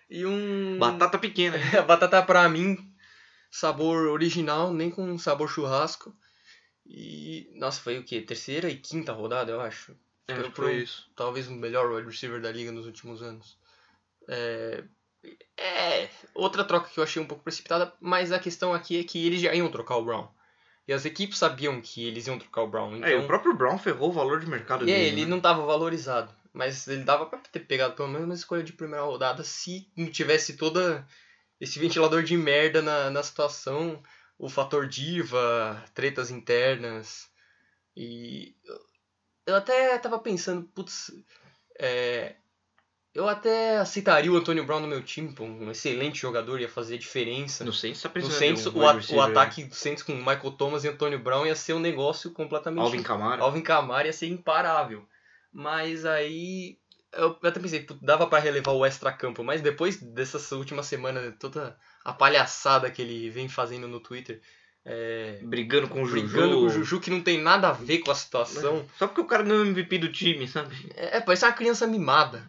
e um. Batata pequena. batata pra mim, sabor original, nem com sabor churrasco. E. Nossa, foi o quê? Terceira e quinta rodada, eu acho. É, que foi isso. Talvez o melhor wide receiver da liga nos últimos anos. É. É. Outra troca que eu achei um pouco precipitada, mas a questão aqui é que eles já iam trocar o Brown. E as equipes sabiam que eles iam trocar o Brown. Então... É, e o próprio Brown ferrou o valor de mercado E dele. é, ele né? não tava valorizado. Mas ele dava pra ter pegado pelo menos uma escolha de primeira rodada se não tivesse toda esse ventilador de merda na, na situação, o fator diva, tretas internas. E eu- eu até tava pensando, putz, é, eu até aceitaria o Antônio Brown no meu time, pô, um excelente jogador, ia fazer diferença. No Saints tá No Saints, um o, a- o ataque do Saints com Michael Thomas e Antônio Brown ia ser um negócio completamente Alvin Kamara. Alvin Kamara ia ser imparável. Mas aí eu até pensei, dava pra relevar o extra-campo, mas depois dessas últimas semanas, toda a palhaçada que ele vem fazendo no Twitter, é, Brigando com o Juju. brigando com o Juju, que não tem nada a ver com a situação, Só porque o cara não é MVP do time, sabe? é, parece uma criança mimada.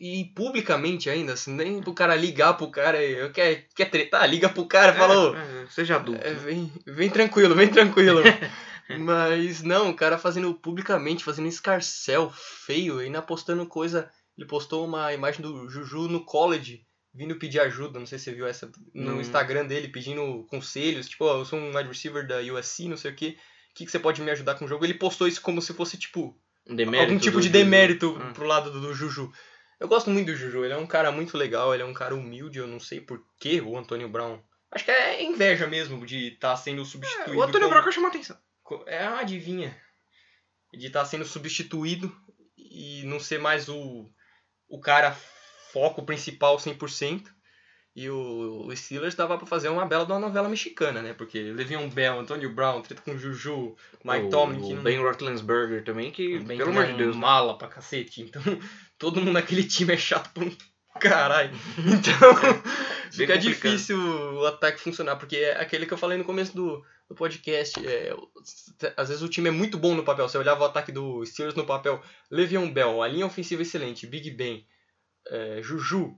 E publicamente ainda, assim, nem pro cara ligar pro cara, eu quer, quer tretar, liga pro cara e fala, "Ô, É, é, seja adulto. é, vem, vem tranquilo, vem tranquilo. Mas não, o cara fazendo publicamente, fazendo escarcel feio, ainda postando coisa. Ele postou uma imagem do Juju no college, vindo pedir ajuda. Não sei se você viu essa no Não. Instagram dele, pedindo conselhos. Tipo, ó, eu sou um wide receiver da USC, não sei o que. O que, que você pode me ajudar com o jogo? Ele postou isso como se fosse, tipo, demérito algum tipo de demérito Ah. pro lado do, do Juju. Eu gosto muito do Juju, ele é um cara muito legal, ele é um cara humilde, eu não sei por que o Antônio Brown. Acho que é inveja mesmo de estar sendo substituído. O Antônio como- Brown que chama atenção. É uma adivinha. De estar sendo substituído e não ser mais o, o cara foco principal 100%. E o, o Steelers dava pra fazer uma bela de uma novela mexicana, né? Porque Le'Veon Bell, Antônio Brown, treta com Juju, Mike o, Tomlin, o não... Ben Roethlisberger também, que, bem pelo amor de Deus, né? mala pra cacete. Então, todo mundo naquele time é chato por um caralho. Então, fica complicado. difícil o ataque funcionar, porque é aquele que eu falei no começo do, do podcast. É, às vezes o time é muito bom no papel. Você olhava o ataque do Steelers no papel, Le'Veon Bell, a linha ofensiva excelente, Big Ben, é, Juju.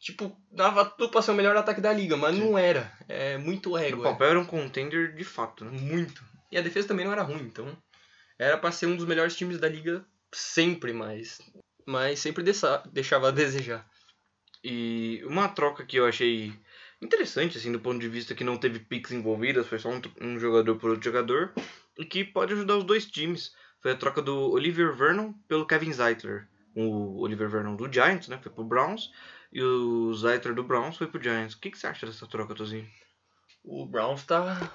Tipo, dava tudo pra ser o melhor ataque da liga, mas Sim. não era. É muito ego. É. papel era um contender de fato, né? Muito. E a defesa também não era ruim, então era pra ser um dos melhores times da liga sempre, mas mas sempre deixa- deixava a desejar. E uma troca que eu achei interessante, assim, do ponto de vista que não teve picks envolvidas, foi só um, um jogador por outro jogador, e que pode ajudar os dois times. Foi a troca do Oliver Vernon pelo Kevin Zeitler. O Oliver Vernon do Giants, né, foi pro Browns, e o Zeitler do Browns foi pro Giants. O que, que você acha dessa troca, Tozinho? O Browns tá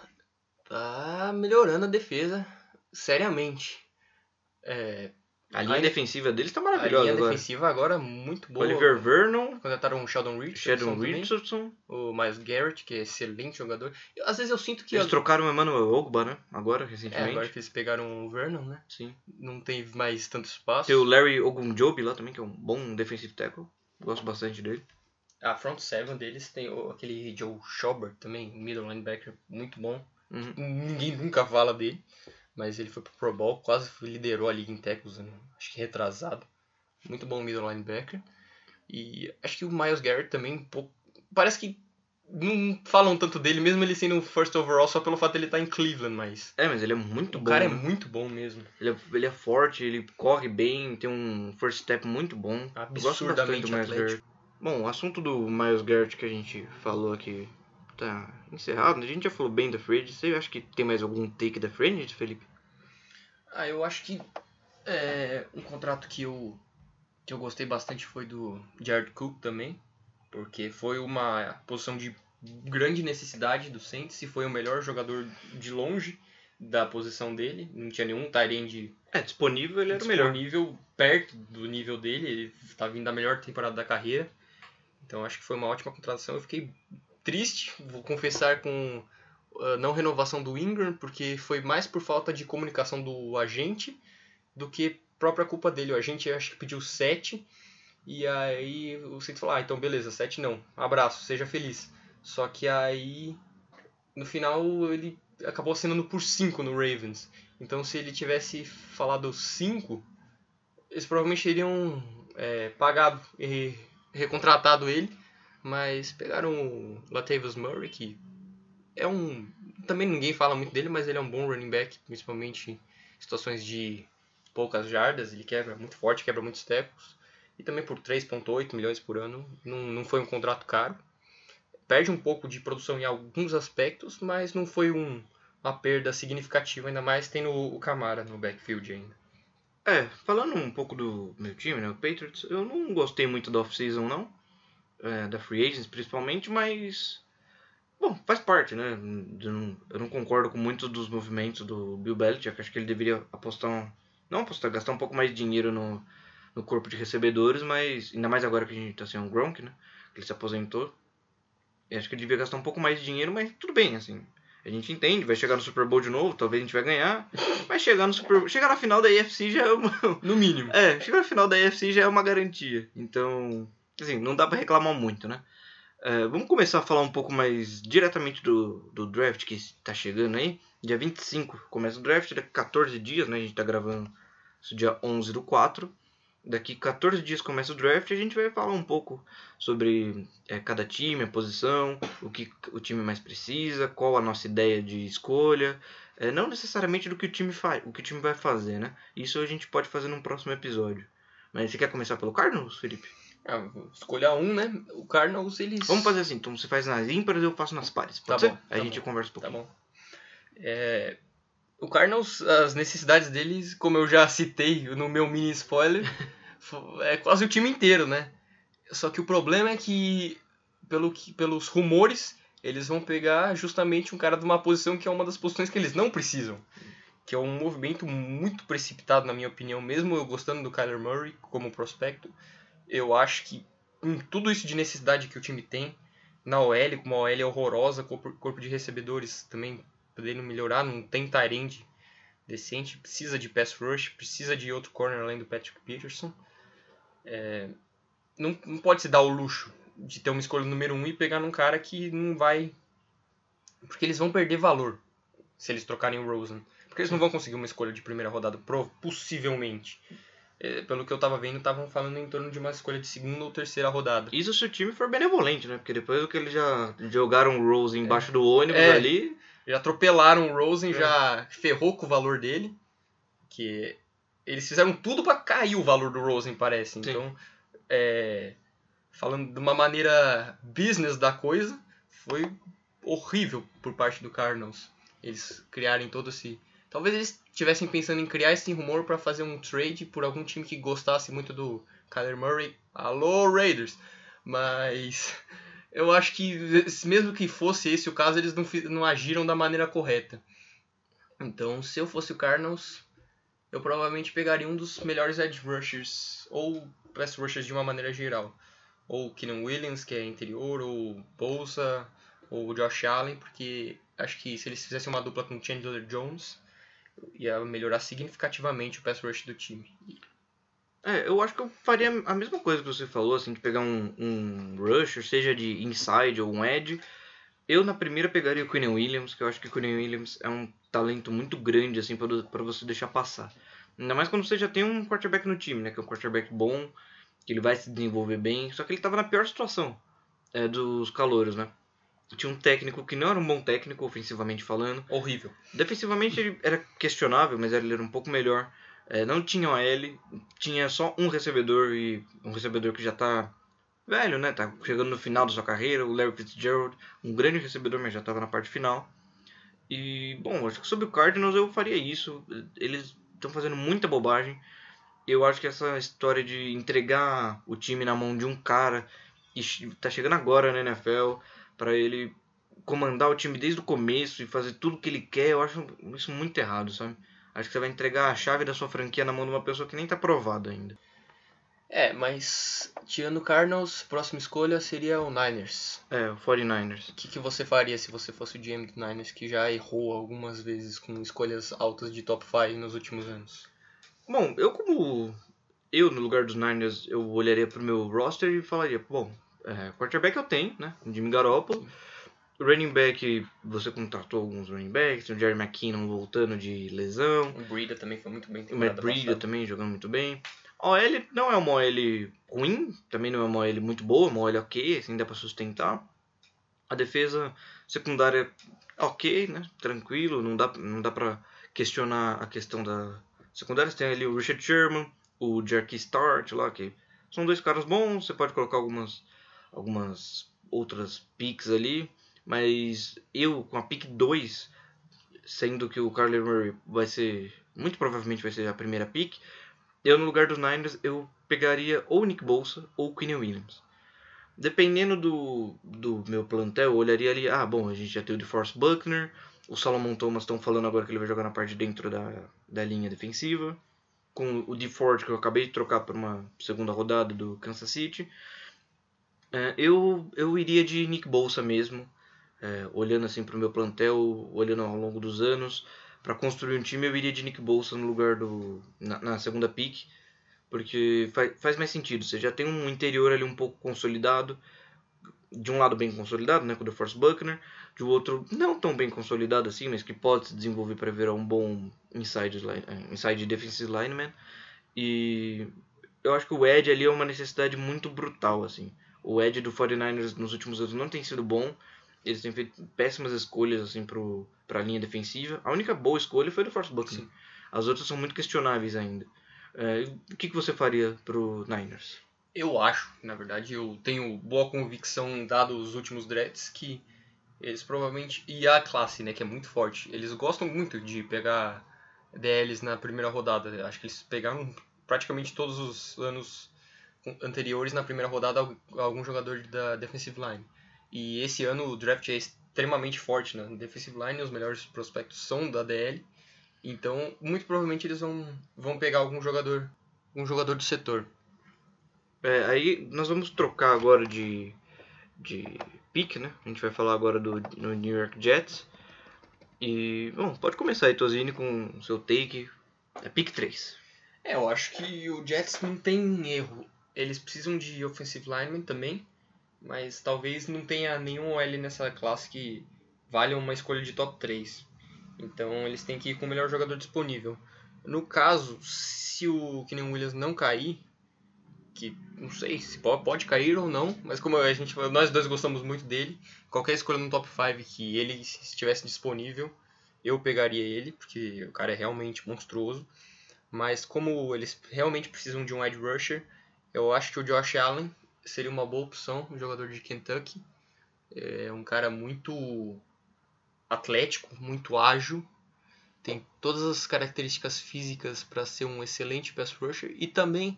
tá melhorando a defesa seriamente. É, A linha A- defensiva deles tá a maravilhosa linha agora. defensiva agora é muito boa. Oliver Vernon, Contrataram o Sheldon Richardson, Sheldon Richardson. o Miles Garrett, que é excelente jogador. Eu, às vezes eu sinto que Eles a- trocaram o Emmanuel Ogba, né? Agora, é, recentemente. agora que eles pegaram o Vernon, né? Sim. Não tem mais tanto espaço. Tem o Larry Ogunjobi lá também, que é um bom defensive tackle. Gosto bastante dele. A front seven deles tem o- aquele Joe Schobert também, middle linebacker, muito bom. Uhum. Ninguém nunca fala dele, mas ele foi pro Pro Bowl, quase liderou a liga em tackles, ano- acho que retrasado. Muito bom middle linebacker. E acho que o Miles Garrett também, um pouco, parece que não falam tanto dele, mesmo ele sendo o first overall só pelo fato de ele estar em Cleveland, mas É, mas ele é muito o bom. cara é né? muito bom mesmo. ele, é, ele é forte, ele corre bem, tem um first step muito bom. Gosto Absurdamente. Garrett. Bom, o assunto do Miles Garrett que a gente falou aqui tá encerrado. né? A gente já falou bem da Fred. Você acha que tem mais algum take da Fred, Felipe? Ah, eu acho que é, um contrato que eu, que eu gostei bastante foi do Jared Cook também, porque foi uma posição de grande necessidade do Saints e foi o melhor jogador de longe da posição dele. Não tinha nenhum Tyrande É, disponível ele era o melhor. disponível perto do nível dele. Ele está vindo da melhor temporada da carreira. Então acho que foi uma ótima contratação. Eu fiquei triste, vou confessar, com a não renovação do Ingram, porque foi mais por falta de comunicação do agente do que própria culpa dele. O agente acho que pediu 7 e aí o Saints falou: ah, então beleza, 7 não. Abraço, seja feliz. Só que aí, no final, ele acabou assinando por 5 no Ravens. Então, se ele tivesse falado 5, eles provavelmente teriam é, pagado e recontratado ele. Mas pegaram o Latavius Murray, que é um. Também ninguém fala muito dele, mas ele é um bom running back, principalmente em situações de poucas jardas. Ele quebra muito forte, quebra muitos tackles. E também por 3,8 milhões por ano. Não, não foi um contrato caro. Perde um pouco de produção em alguns aspectos, mas não foi um, uma perda significativa, ainda mais tendo o Camara no backfield ainda. É, falando um pouco do meu time, né, o Patriots, eu não gostei muito da off-season, não. É, da Free Agents, principalmente, mas... Bom, faz parte, né? Eu não, eu não concordo com muitos dos movimentos do Bill Belichick. Acho que ele deveria apostar... Um, não apostar, gastar um pouco mais de dinheiro no, no corpo de recebedores, mas... Ainda mais agora que a gente tá sem um Gronk, né? Que ele se aposentou. Eu acho que ele devia gastar um pouco mais de dinheiro, mas tudo bem, assim. A gente entende, vai chegar no Super Bowl de novo, talvez a gente vai ganhar. Mas chegar no Super Bowl, chegar na final da AFC já é uma. No mínimo. É, chegar na final da AFC já é uma garantia. Então, assim, não dá pra reclamar muito, né? É, vamos começar a falar um pouco mais diretamente do, do draft que tá chegando aí. Dia 25 começa o draft, daqui 14 dias, né? A gente tá gravando isso dia 11 do 4 daqui 14 dias começa o draft e a gente vai falar um pouco sobre é, cada time, a posição, o que o time mais precisa, qual a nossa ideia de escolha, é, não necessariamente do que o time faz, o que o time vai fazer, né? Isso a gente pode fazer num próximo episódio. Mas você quer começar pelo Cardinals, Felipe? Ah, vou escolher um, né? O Cardinals, eles... Vamos fazer assim, então você faz nas ímpares e eu faço nas pares. Pode Tá ser? bom, Aí a tá gente bom, conversa um Tá pouquinho. bom. É, o Cardinals, as necessidades deles, como eu já citei no meu mini spoiler, é quase o time inteiro, né? Só que o problema é que, pelo que pelos rumores, eles vão pegar justamente um cara de uma posição que é uma das posições que eles não precisam. Que é um movimento muito precipitado, na minha opinião. Mesmo eu gostando do Kyler Murray como prospecto, eu acho que em tudo isso de necessidade que o time tem, na OL, com uma OL horrorosa, corpo, corpo de recebedores também podendo melhorar, não tem Tyrande decente, precisa de pass rush, precisa de outro corner além do Patrick Peterson. É, não, não pode se dar o luxo de ter uma escolha número um e pegar num cara que não vai. Porque eles vão perder valor se eles trocarem o Rosen. Porque eles não vão conseguir uma escolha de primeira rodada, possivelmente. É, pelo que eu tava vendo, estavam falando em torno de uma escolha de segunda ou terceira rodada. Isso se o time for benevolente, né? Porque depois que eles já jogaram o Rose embaixo do ônibus É. ali, Já atropelaram o Rosen, É. já ferrou com o valor dele. Que eles fizeram tudo pra cair o valor do Rosen, parece. Sim. Então, é, falando de uma maneira business da coisa, foi horrível por parte do Cardinals. Eles criarem todo esse. Talvez eles estivessem pensando em criar esse rumor pra fazer um trade por algum time que gostasse muito do Kyler Murray. Alô, Raiders! Mas eu acho que, mesmo que fosse esse o caso, eles não, não agiram da maneira correta. Então, se eu fosse o Cardinals, eu provavelmente pegaria um dos melhores edge rushers, ou pass rushers de uma maneira geral. Ou Keenan Williams, que é interior, ou Bolsa, ou Josh Allen, porque acho que se eles fizessem uma dupla com Chandler Jones, ia melhorar significativamente o pass rush do time. É, eu acho que eu faria a mesma coisa que você falou, assim, de pegar um, um rusher, seja de inside ou um edge. Eu na primeira pegaria o Quinn Williams, que eu acho que o Quinn Williams é um talento muito grande, assim, pra você deixar passar. Ainda mais quando você já tem um quarterback no time, né, que é um quarterback bom, que ele vai se desenvolver bem, só que ele tava na pior situação é, dos calouros, né. Tinha um técnico que não era um bom técnico, ofensivamente falando, Horrível. Defensivamente ele era questionável, mas ele era um pouco melhor. É, não tinha OL, tinha só um recebedor e um recebedor que já tá velho, né? Tá chegando no final da sua carreira, o Larry Fitzgerald, um grande recebedor, mas já tava na parte final. E, bom, acho que sobre o Cardinals eu faria isso. Eles estão fazendo muita bobagem. Eu acho que essa história de entregar o time na mão de um cara que tá chegando agora na NFL para ele comandar o time desde o começo e fazer tudo que ele quer, eu acho isso muito errado, sabe? Acho que você vai entregar a chave da sua franquia na mão de uma pessoa que nem tá provada ainda. É, mas tirando o Cardinals, próxima escolha seria o Niners. É, o 49ers. O que, que você faria se você fosse o GM do Niners, que já errou algumas vezes com escolhas altas de top 5 nos últimos anos? Bom, eu como eu no lugar dos Niners, eu olharia pro meu roster e falaria, bom, é, quarterback eu tenho, né? Jimmy Garoppolo. Running back, você contratou alguns running backs, o Jerry McKinnon voltando de lesão. O Breida também foi muito bem. O Matt Breida também jogando muito bem. A OL não é uma OL ruim, também não é uma OL muito boa, uma OL ok, assim dá pra sustentar. A defesa secundária ok, né? Tranquilo, não dá, não dá pra questionar a questão da secundária. Você tem ali o Richard Sherman, o Jerky Start lá, que são dois caras bons, você pode colocar algumas, algumas outras picks ali, mas eu com a pick 2, sendo que o Carly Murray vai ser, muito provavelmente vai ser a primeira pick, eu no lugar dos Niners eu pegaria ou Nick Bolsa ou Quinn Williams. Dependendo do, do meu plantel, eu olharia ali, ah, bom, a gente já tem o DeForest Buckner, o Solomon Thomas estão falando agora que ele vai jogar na parte de dentro da, da linha defensiva com o DeFord, que eu acabei de trocar por uma segunda rodada do Kansas City. É, eu, eu iria de Nick Bolsa mesmo, é, olhando assim para o meu plantel, olhando ao longo dos anos. Para construir um time, eu iria de Nick Bolsa no lugar do. na, na segunda pick, porque faz, faz mais sentido. Você já tem um interior ali um pouco consolidado, de um lado bem consolidado, né, com o DeForest Buckner, de outro não tão bem consolidado assim, mas que pode se desenvolver para virar um bom inside, eh, inside defensive lineman. E eu acho que o edge ali é uma necessidade muito brutal assim. O edge do 49ers nos últimos anos não tem sido bom. Eles têm feito péssimas escolhas assim para a linha defensiva. A única boa escolha foi do Force Buckner. Sim. As outras são muito questionáveis ainda. É, o que, que você faria pro Niners? Eu acho, na verdade, eu tenho boa convicção, dado os últimos drafts, que eles provavelmente. E a classe, né, que é muito forte. Eles gostam muito de pegar DLs na primeira rodada. Acho que eles pegaram praticamente todos os anos anteriores na primeira rodada algum jogador da defensive line. E esse ano o draft é extremamente forte na né? defensive line, os melhores prospectos são da DL. Então, muito provavelmente eles vão, vão pegar algum jogador, um jogador do setor. É, aí nós vamos trocar agora de, de pick, né? A gente vai falar agora do no New York Jets. E, bom, pode começar aí, Tozini, com o seu take. É pick 3. É, eu acho que o Jets não tem erro. Eles precisam de offensive lineman também, mas talvez não tenha nenhum OL nessa classe que valha uma escolha de top 3. Então eles têm que ir com o melhor jogador disponível. No caso, se o Kenyon Williams não cair, que não sei se pode cair ou não, mas como a gente, nós dois gostamos muito dele, qualquer escolha no top 5 que ele estivesse disponível, eu pegaria ele, porque o cara é realmente monstruoso. Mas como eles realmente precisam de um edge rusher, eu acho que o Josh Allen seria uma boa opção, um jogador de Kentucky. É um cara muito atlético, muito ágil, tem todas as características físicas para ser um excelente pass rusher e também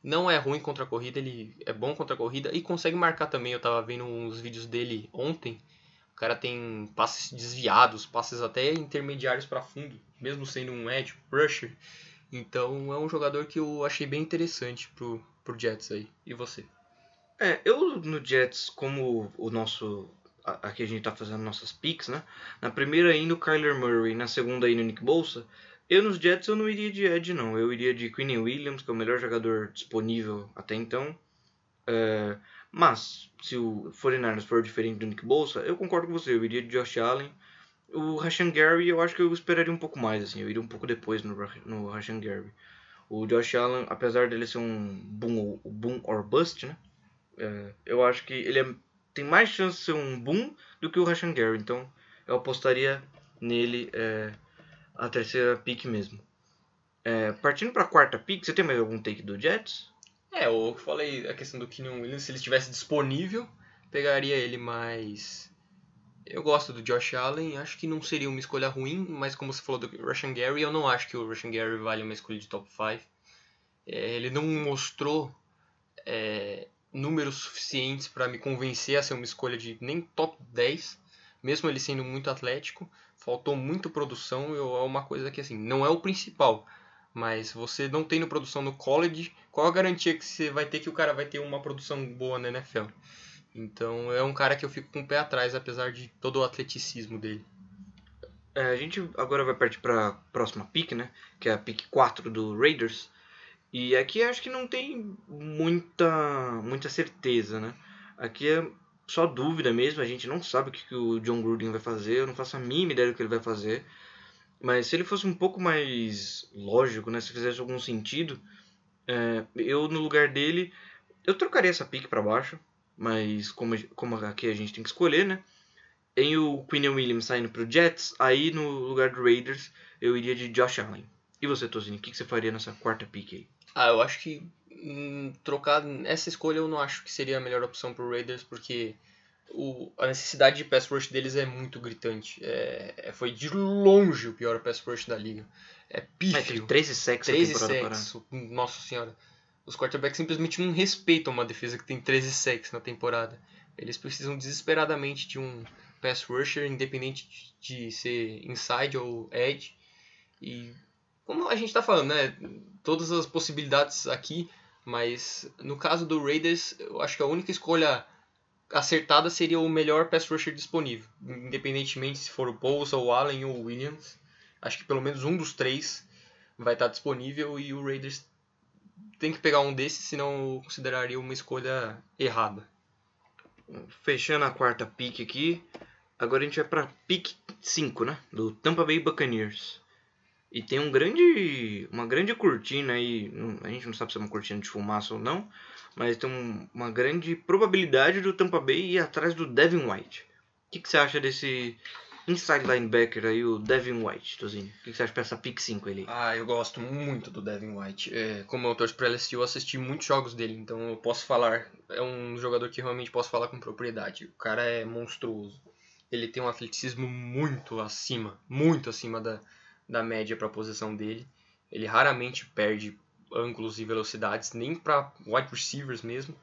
não é ruim contra a corrida, ele é bom contra a corrida e consegue marcar também. Eu tava vendo uns vídeos dele ontem. O cara tem passes desviados, passes até intermediários para fundo, mesmo sendo um edge rusher. Então é um jogador que eu achei bem interessante pro, pro Jets aí. E você? É, eu no Jets, como o nosso. Aqui a gente tá fazendo nossas picks, né? Na primeira indo Kyler Murray, na segunda indo Nick Bolsa. Eu nos Jets eu não iria de Ed não, eu iria de Quinn Williams, que é o melhor jogador disponível até então. É, mas, se o 49ers for diferente do Nick Bolsa, eu concordo com você, eu iria de Josh Allen. O Rashan Gary eu acho que eu esperaria um pouco mais, assim, eu iria um pouco depois no, no Rashan Gary. O Josh Allen, apesar dele ser um boom, boom or bust, né? É, eu acho que ele é, tem mais chance de ser um boom do que o Rashan Gary, então eu apostaria nele é, a terceira pick mesmo. É, partindo para a quarta pick, você tem mais algum take do Jets? É, eu falei a questão do Kenyon Williams, se ele estivesse disponível, pegaria ele, mas eu gosto do Josh Allen, acho que não seria uma escolha ruim, mas como você falou do Russian Gary, eu não acho que o Russian Gary vale uma escolha de top 5. É, ele não mostrou é, números suficientes para me convencer a ser uma escolha de nem top 10, mesmo ele sendo muito atlético faltou muito produção, é uma coisa que assim, não é o principal, mas você não tendo produção no college, qual a garantia que você vai ter que o cara vai ter uma produção boa na NFL? Então é um cara que eu fico com o pé atrás, apesar de todo o atleticismo dele. É, a gente agora vai partir para a próxima pick, né? Que é a pick 4 do Raiders. E aqui acho que não tem muita, muita certeza, né? Aqui é só dúvida mesmo, a gente não sabe o que, que o John Gruden vai fazer, eu não faço a mínima ideia do que ele vai fazer. Mas se ele fosse um pouco mais lógico, né, se fizesse algum sentido, é, eu no lugar dele, eu trocaria essa pique para baixo, mas como, como aqui a gente tem que escolher, né? Em o Quinn Williams saindo pro Jets, aí no lugar do Raiders eu iria de Josh Allen. E você, Tozinho, o que, que você faria nessa quarta pick aí? Ah, eu acho que hum, trocar essa escolha eu não acho que seria a melhor opção pro Raiders, porque o, a necessidade de pass rush deles é muito gritante. É, é foi de longe o pior pass rush da liga. É pífio. É, 13 sacks 13 sacks. Nossa senhora. Os quarterbacks simplesmente não respeitam uma defesa que tem 13 sacks na temporada. Eles precisam desesperadamente de um pass rusher, independente de ser inside ou edge. E como a gente está falando, né? Todas as possibilidades aqui, mas no caso do Raiders, eu acho que a única escolha acertada seria o melhor pass rusher disponível, independentemente se for o Bolsa, o Allen ou o Williams. Acho que pelo menos um dos três vai estar disponível e o Raiders tem que pegar um desses, senão eu consideraria uma escolha errada. Fechando a quarta pick aqui, agora a gente vai para pick 5, né, do Tampa Bay Buccaneers. E tem um grande, uma grande cortina aí, a gente não sabe se é uma cortina de fumaça ou não, mas tem um, uma grande probabilidade do Tampa Bay ir atrás do Devin White. O que, que você acha desse inside linebacker aí, o Devin White, Tozinho? O que, que você acha dessa pick 5 ele? Ah, eu gosto muito do Devin White. É, como eu torço para LSU, eu assisti muitos jogos dele, então eu posso falar, é um jogador que realmente posso falar com propriedade. O cara é monstruoso. Ele tem um atleticismo muito acima, muito acima da da média para a posição dele. Ele raramente perde ângulos e velocidades, nem para wide receivers mesmo.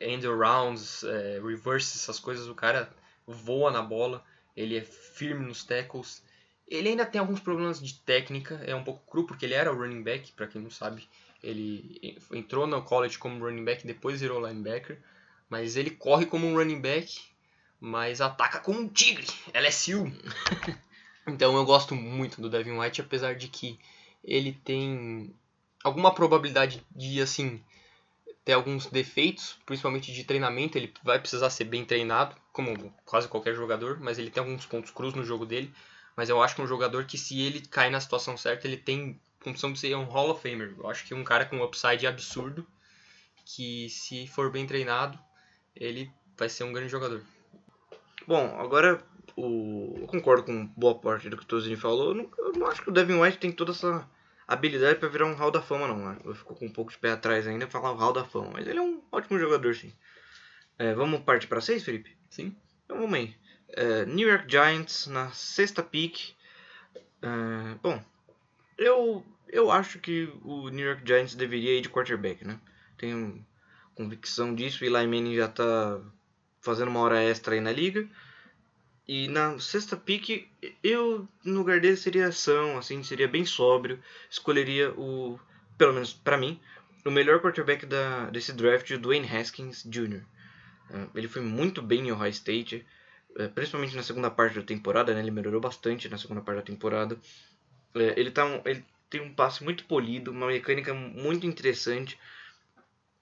End arounds, é, reverses, essas coisas, o cara voa na bola, ele é firme nos tackles. Ele ainda tem alguns problemas de técnica, é um pouco cru porque ele era o running back, para quem não sabe. Ele entrou no college como running back, depois virou linebacker. Mas ele corre como um running back, mas ataca como um tigre. LSU. Então eu gosto muito do Devin White, apesar de que ele tem alguma probabilidade de, assim, ter alguns defeitos, principalmente de treinamento. Ele vai precisar ser bem treinado, como quase qualquer jogador, mas ele tem alguns pontos cruz no jogo dele. Mas eu acho que é um jogador que, se ele cair na situação certa, ele tem condição de ser um Hall of Famer. Eu acho que é um cara com um upside absurdo, que se for bem treinado, ele vai ser um grande jogador. Bom, agora o, eu concordo com boa parte do que o Tozinho falou. Eu não, eu não acho que o Devin White tem toda essa habilidade para virar um Hall da Fama, não. Né? Eu fico com um pouco de pé atrás ainda falar o Hall da Fama. Mas ele é um ótimo jogador, sim. É, vamos partir para seis, Felipe? Sim. Então vamos aí. É, New York Giants na sexta pick. É, bom, eu, eu acho que o New York Giants deveria ir de quarterback, né? Tenho convicção disso. Eli Manning já está fazendo uma hora extra aí na liga. E na sexta pick, eu no lugar dele seria ação, assim, seria bem sóbrio. Escolheria o, pelo menos para mim, o melhor quarterback da, desse draft, o Dwayne Haskins Jr. Uh, ele foi muito bem em Ohio State, uh, principalmente na segunda parte da temporada, né? Ele melhorou bastante na segunda parte da temporada. Uh, ele, tá um, ele tem um passe muito polido, uma mecânica muito interessante.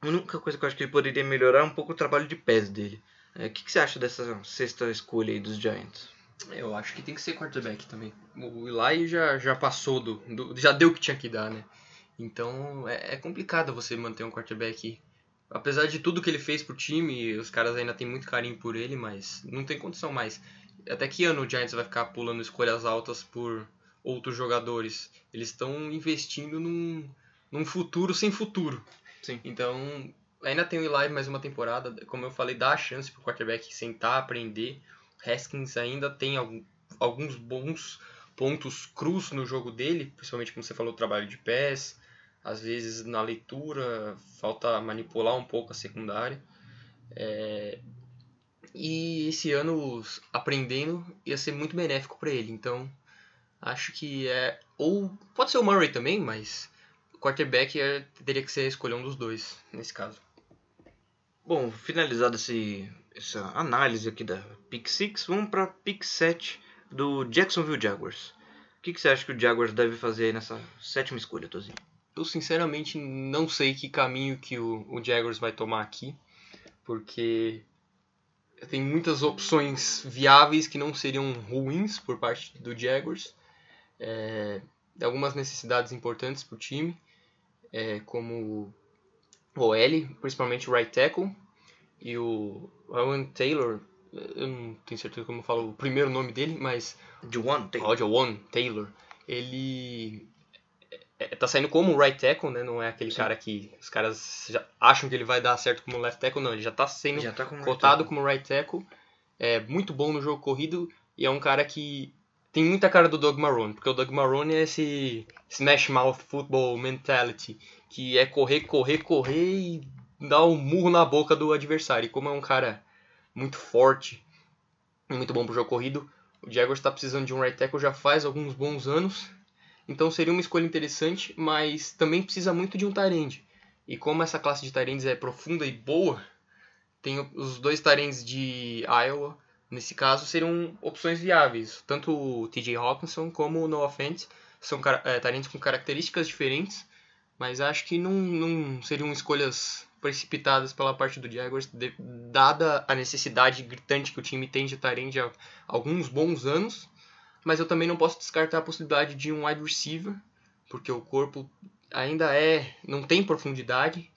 A única coisa que eu acho que ele poderia melhorar é um pouco o trabalho de pés dele. O é, que, que, você acha dessa sexta escolha aí dos Giants? Eu acho que tem que ser quarterback também. O Eli já, já passou do, do Já deu o que tinha que dar, né? Então é, é, complicado você manter um quarterback. Apesar de tudo que ele fez pro time, os caras ainda têm muito carinho por ele, mas não tem condição mais. Até que ano o Giants vai ficar pulando escolhas altas por outros jogadores? Eles estão investindo num, num futuro sem futuro. Sim. Então ainda tem o Eli mais uma temporada, como eu falei, dá a chance pro quarterback sentar, aprender. Haskins ainda tem alguns bons pontos crus no jogo dele, principalmente como você falou, o trabalho de pés, às vezes na leitura, falta manipular um pouco a secundária. É... E esse ano aprendendo ia ser muito benéfico para ele, então acho que é. Ou pode ser o Murray também, mas quarterback é, teria que ser escolher um dos dois nesse caso. Bom, finalizada essa análise aqui da Pick 6, vamos para Pick 7 do Jacksonville Jaguars. O que, que, você acha que o Jaguars deve fazer nessa sétima escolha, Tozinho? Eu sinceramente não sei que caminho que o, o Jaguars vai tomar aqui, porque tem muitas opções viáveis que não seriam ruins por parte do Jaguars. É, algumas necessidades importantes para o time, é, como o OL, principalmente o right tackle, e o Owen Taylor, eu não tenho certeza como eu falo o primeiro nome dele, mas Juwan Taylor. Juwan Taylor, ele é, tá saindo como right tackle, né? Não é aquele Sim. cara que os caras acham que ele vai dar certo como left tackle, não. Ele já tá sendo Já tá com cotado como right tackle. É muito bom no jogo corrido e é um cara que tem muita cara do Doug Marrone, porque o Doug Marrone é esse smash mouth football mentality, que é correr, correr, correr e dar um murro na boca do adversário. E como é um cara muito forte e muito bom pro jogo corrido, o Jaguars está precisando de um right tackle já faz alguns bons anos. Então seria uma escolha interessante, mas também precisa muito de um Tyrande. E como essa classe de Tyrands é profunda e boa, tem os dois Tyrands de Iowa, nesse caso, seriam opções viáveis. Tanto o TJ Hawkinson como o Noah Fent são é, com características diferentes, mas acho que não, não seriam escolhas precipitadas pela parte do Jaguars, de, dada a necessidade gritante que o time tem de Tyrande há alguns bons anos. Mas eu também não posso descartar a possibilidade de um wide receiver, porque o corpo ainda é. não tem profundidade.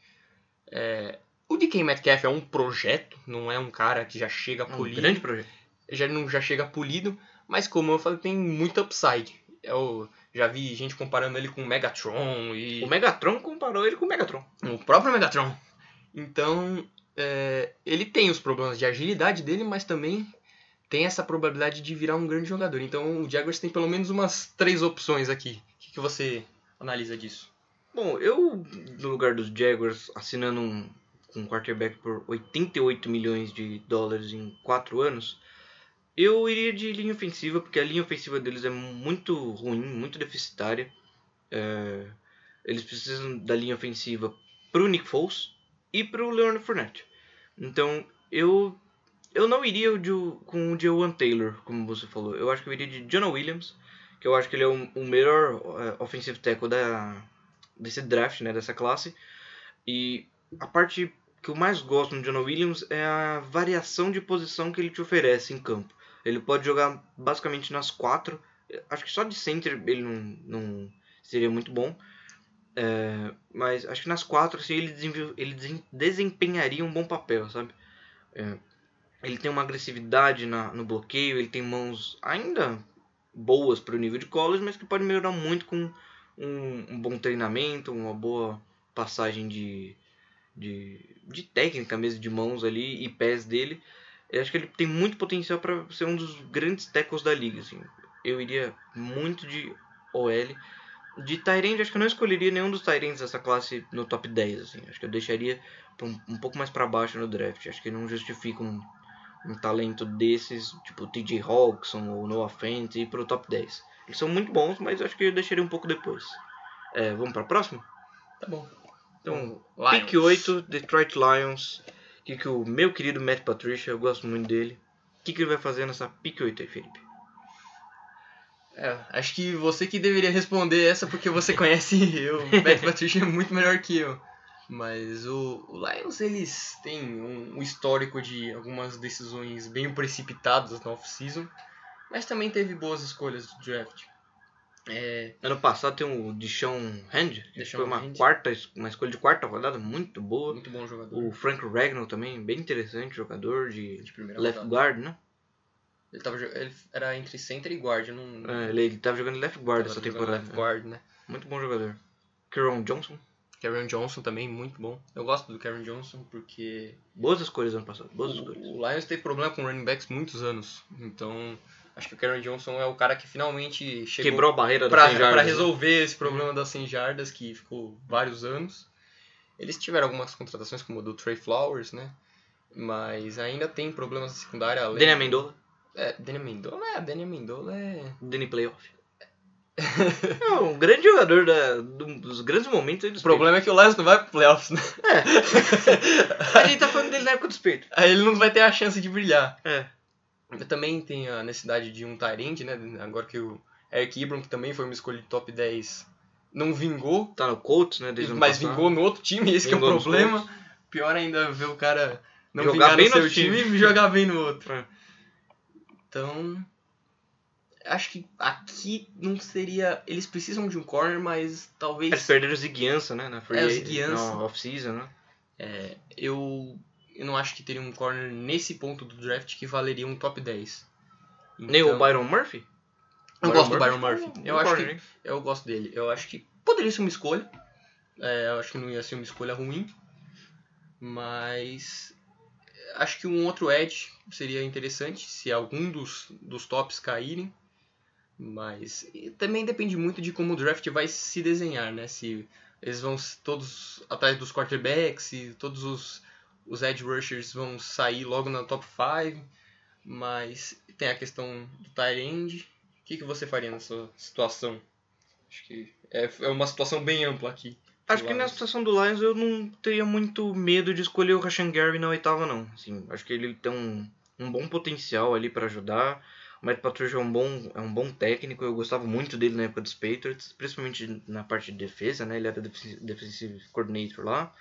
É, o DK Metcalf é um projeto, não é um cara que já chega um polido. grande projeto. Já não já chega polido, mas como eu falei, tem muito upside. Eu já vi gente comparando ele com o Megatron e. O Megatron comparou ele com o Megatron. O próprio Megatron. Então, é, ele tem os problemas de agilidade dele, mas também tem essa probabilidade de virar um grande jogador. Então o Jaguars tem pelo menos umas três opções aqui. O que, que você analisa disso? Bom, eu, no lugar dos Jaguars, assinando um, um quarterback por 88 milhões de dólares em 4 anos, eu iria de linha ofensiva, porque a linha ofensiva deles é muito ruim, muito deficitária. É, eles precisam da linha ofensiva pro Nick Foles e pro Leonard Fournette. Então, eu eu não iria de, com o Jawan Taylor, como você falou. Eu acho que eu iria de Jonah Williams, que eu acho que ele é o, o melhor uh, offensive tackle da, desse draft, né, dessa classe. E a parte que eu mais gosto no Jonah Williams é a variação de posição que ele te oferece em campo. Ele pode jogar basicamente nas quatro. Acho que só de center ele não, não seria muito bom. É, mas acho que nas quatro assim, ele, ele desempenharia um bom papel, sabe? É, ele tem uma agressividade na, no bloqueio, ele tem mãos ainda boas para o nível de college, mas que pode melhorar muito com um, um bom treinamento, uma boa passagem de, de, de, técnica mesmo, de mãos ali e pés dele. Eu acho que ele tem muito potencial para ser um dos grandes tackles da liga. Assim. Eu iria muito de OL. De Tyrande, acho que eu não escolheria nenhum dos Tyrands dessa classe no top 10. Assim. Acho que eu deixaria um, um pouco mais para baixo no draft. Acho que não justifica um, um talento desses, tipo TJ Hawkinson ou Noah Fent, ir pro top 10. Eles são muito bons, mas acho que eu deixaria um pouco depois. É, vamos pra próxima? Tá bom. Então, pick 8, Detroit Lions. O que, que o meu querido Matt Patricia, eu gosto muito dele. O que, que ele vai fazer nessa pick 8 aí, Felipe? É, acho que você que deveria responder essa porque você conhece. O Matt Patricia é muito melhor que eu. Mas o, o Lions, eles têm um, um, histórico de algumas decisões bem precipitadas na off-season, mas também teve boas escolhas do draft. É, ano passado tem o Deshaun Hand, que foi uma, Hand. quarta, uma escolha de quarta rodada muito boa. muito bom jogador. O Frank Ragnall também, bem interessante, jogador de de left rodada. guard, né? Ele, tava, ele era entre center e guard, não. É, ele, ele tava jogando left guard tava essa temporada. left guard, né? Muito bom jogador. Kieron Johnson, Karen Johnson também, muito bom. Eu gosto do Karen Johnson porque boas escolhas ano passado, boas o, escolhas. o Lions teve problema com running backs muitos anos. Então, acho que o Karen Johnson é o cara que finalmente chegou Quebrou a barreira pra, das 100 jardas, pra né? resolver esse problema das 100 jardas que ficou vários anos. Eles tiveram algumas contratações como a do Trey Flowers, né? Mas ainda tem problemas na secundária. Além... Danny Amendola, É, Danny Amendola, é, Danny Amendola é... Danny Playoff. é um grande jogador da, do- dos grandes momentos aí dos O problema é que o Lions não vai pro playoffs, né? Patriots. A gente tá falando dele na época dos peitos. Aí ele não vai ter a chance de brilhar. É. Também tem a necessidade de um Tyrande, né? Agora que o Eric Ibram, que também foi uma escolha de top 10, não vingou, Tá no Colts, né? Desde mas passado. vingou no outro time, esse que é o Vingou problema. Colts. Pior ainda ver o cara não Jogar vingar bem no seu time e jogar bem no outro. É. Então, acho que aqui não seria. Eles precisam de um corner, mas talvez. Eles perderam o Ziguiança, né? Na free É, o agent- Ziguiança. off-season, né? É, eu, eu não acho que teria um corner nesse ponto do draft que valeria um top 10. Nem o Então, Byron Murphy? Eu gosto do Byron um Murphy. Eu acho corner, que eu gosto dele. Eu acho que poderia ser uma escolha. É, eu acho que não ia ser uma escolha ruim. Mas acho que um outro edge seria interessante se algum dos, dos tops caírem. Mas também depende muito de como o draft vai se desenhar, né? Se eles vão todos atrás dos quarterbacks, se todos os, os edge rushers vão sair logo na top 5. Mas tem a questão do tight end. O que, que você faria nessa situação? Acho que é, é uma situação bem ampla aqui. Acho que na situação do Lions eu não teria muito medo de escolher o Rashan Gary na oitava, não. Assim, acho que ele tem um, um bom potencial ali pra ajudar. O Matt Patricia é um, bom, é um bom técnico, eu gostava muito dele na época dos Patriots, principalmente na parte de defesa, né? Ele era defensive, defensive coordinator lá.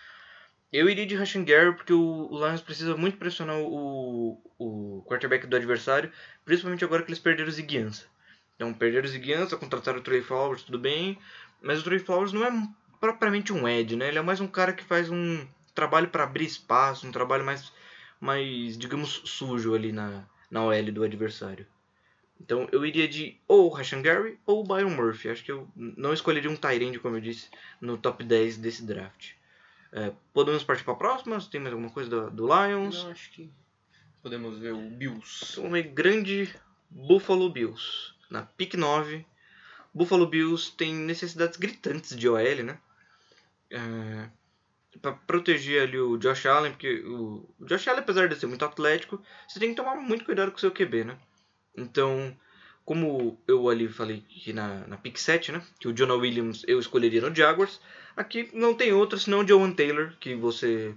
Eu iria de Rashan Gary porque o, o Lions precisa muito pressionar o, o quarterback do adversário, principalmente agora que eles perderam o Ziguiança. Então, perderam o Ziguiança, contrataram o Trey Flowers, tudo bem, mas o Trey Flowers não é propriamente um Ed, né? Ele é mais um cara que faz um trabalho para abrir espaço, um trabalho mais, mais digamos, sujo ali na, na OL do adversário. Então eu iria de ou Rashan Gary ou Byron Murphy. Acho que eu não escolheria um Tyrande, como eu disse, no top 10 desse draft. É, podemos partir para a próxima? Tem mais alguma coisa do, do Lions? Não, acho que podemos ver o Bills. Um grande Buffalo Bills. Na pick 9, Buffalo Bills tem necessidades gritantes de OL, né? É, para proteger ali o Josh Allen, porque o, o Josh Allen, apesar de ser muito atlético, você tem que tomar muito cuidado com o seu QB, né? Então, como eu ali falei que na, na pick 7, né? Que o Jonah Williams eu escolheria no Jaguars. Aqui não tem outro senão o Joan Taylor, que você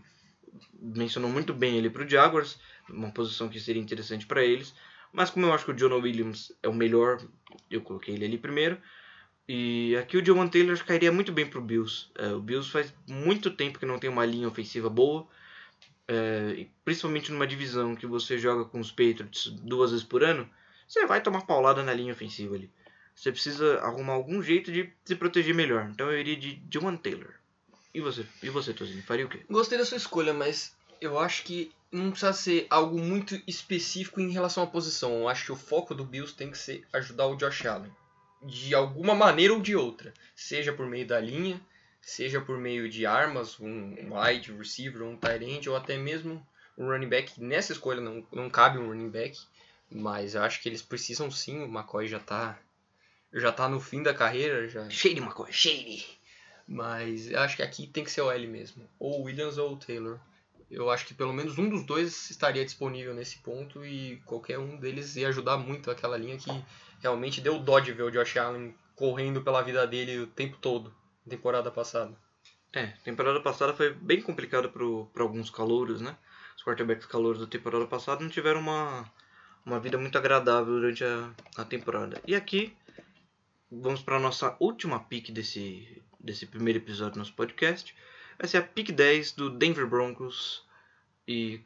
mencionou muito bem ele para o Jaguars, uma posição que seria interessante para eles. Mas como eu acho que o Jonah Williams é o melhor, eu coloquei ele ali primeiro. E aqui o Joan Taylor cairia muito bem pro Bills. É, o Bills faz muito tempo que não tem uma linha ofensiva boa. É, principalmente numa divisão que você joga com os Patriots duas vezes por ano, você vai tomar paulada na linha ofensiva ali. Você precisa arrumar algum jeito de se proteger melhor. Então eu iria de Joan Taylor. E você? E você, Tozinho? Faria o quê? Gostei da sua escolha, mas eu acho que não precisa ser algo muito específico em relação à posição. Eu acho que o foco do Bills tem que ser ajudar o Josh Allen. De alguma maneira ou de outra. Seja por meio da linha, seja por meio de armas, um wide receiver, um tight end, ou até mesmo um running back. Nessa escolha não, não cabe um running back, mas eu acho que eles precisam sim. O McCoy já tá, já tá no fim da carreira, já Cheio de McCoy. Shady. Mas eu acho que aqui tem que ser o L mesmo. Ou o Williams ou o Taylor. Eu acho que pelo menos um dos dois estaria disponível nesse ponto e qualquer um deles ia ajudar muito aquela linha que realmente deu dó de ver o Josh Allen correndo pela vida dele o tempo todo, na temporada passada. É, temporada passada foi bem complicada para alguns calouros, né? Os quarterbacks calouros da temporada passada não tiveram uma, uma vida muito agradável durante a, a temporada. E aqui, vamos para a nossa última pick desse, desse primeiro episódio do nosso podcast. Essa é a pick 10 do Denver Broncos. E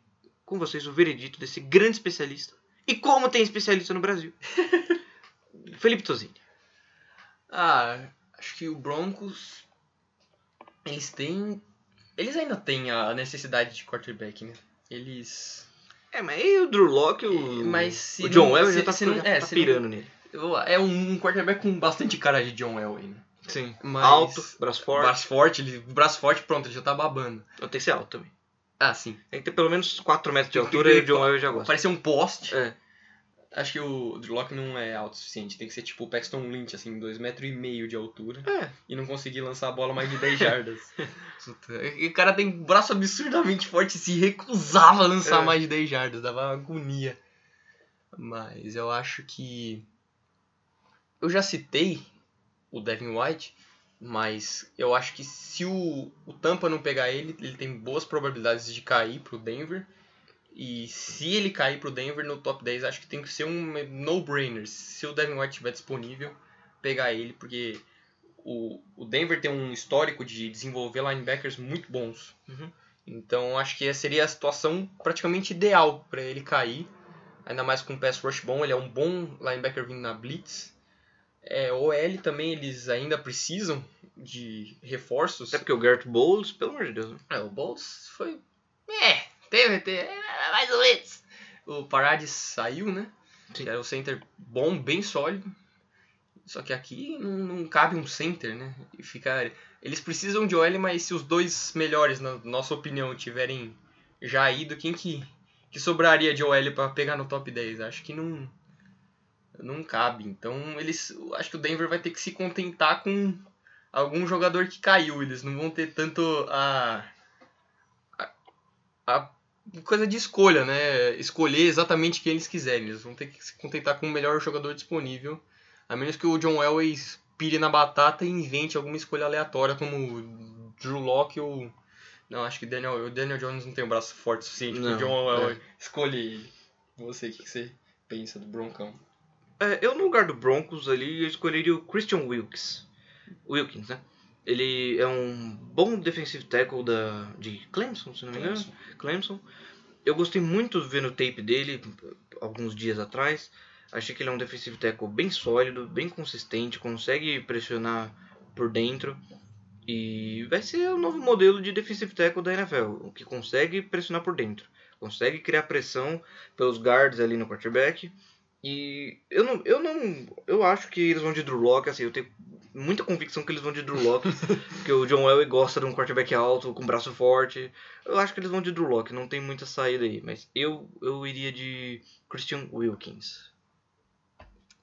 com vocês o veredito desse grande especialista. E como tem especialista no Brasil? Felipe Tozini. Ah, acho que o Broncos eles têm eles ainda têm a necessidade de quarterback, né? Eles É, mas aí o Drew Locke, o, Mas se o John se- já tá, se não- é, tá não- pirando nele. É um quarterback com bastante cara de John Elway, né? Sim. Mas- Alto, braço forte. Braço forte, ele, braço forte, pronto, ele já tá babando. Tem que ser alto também. Ah, sim. Tem que ter pelo menos 4 metros de altura e o John Wells já gosta. Parecer um poste. É. Acho que o Drew não é alto o suficiente. Tem que ser tipo o Paxton Lynch, assim, 2,5 metros e meio de altura. É. E não conseguir lançar a bola mais de 10 jardas. E o cara tem um braço absurdamente forte e se recusava a lançar É. mais de 10 jardas. Dava agonia. Mas eu acho que... Eu já citei o Devin White, mas eu acho que se o, o Tampa não pegar ele, ele tem boas probabilidades de cair pro Denver. E se ele cair pro Denver no top 10, acho que tem que ser um no-brainer. Se o Devin White estiver disponível, pegar ele, porque o, o Denver tem um histórico de desenvolver linebackers muito bons. Uhum. Então acho que seria a situação praticamente ideal para ele cair. Ainda mais com um pass rush bom, ele é um bom linebacker vindo na blitz. É, OL também eles ainda precisam de reforços. Até porque o Garrett Bowles, pelo amor de Deus. Né? É, o Bowles foi. É, teve, teve mais ou menos. O Parades saiu, né? Sim. Que era o center bom, bem sólido. Só que aqui não, não cabe um center, né? E ficar. Eles precisam de OL, mas se os dois melhores, na nossa opinião, tiverem já ido, quem que, que sobraria de OL para pegar no top 10? Acho que não não cabe. Então eles, acho que o Denver vai ter que se contentar com algum jogador que caiu. Eles não vão ter tanto a, a, a coisa de escolha, né? Escolher exatamente quem eles quiserem. Eles vão ter que se contentar com o melhor jogador disponível. A menos que o John Elway pire na batata e invente alguma escolha aleatória, como Drew Locke ou. Não, acho que Daniel, o Daniel Jones não tem um braço forte o suficiente para o John Elway é. escolher Você, o que você pensa do Broncão? É, eu no lugar do Broncos ali, eu escolheria o Christian Wilkes. Wilkins, né? Ele é um bom defensive tackle da, de Clemson, se não me engano. Clemson. Clemson. Eu gostei muito vendo o tape dele alguns dias atrás. Achei que ele é um defensive tackle bem sólido, bem consistente, consegue pressionar por dentro. E vai ser o novo modelo de defensive tackle da NFL, que consegue pressionar por dentro. Consegue criar pressão pelos guards ali no quarterback e eu não, eu não. Eu acho que eles vão de Drew Locke, assim, eu tenho muita convicção que eles vão de Drew Locke, porque o John Elway gosta de um quarterback alto, com braço forte. Eu acho que eles vão de Drew Locke, não tem muita saída aí, mas eu, eu iria de Christian Wilkins.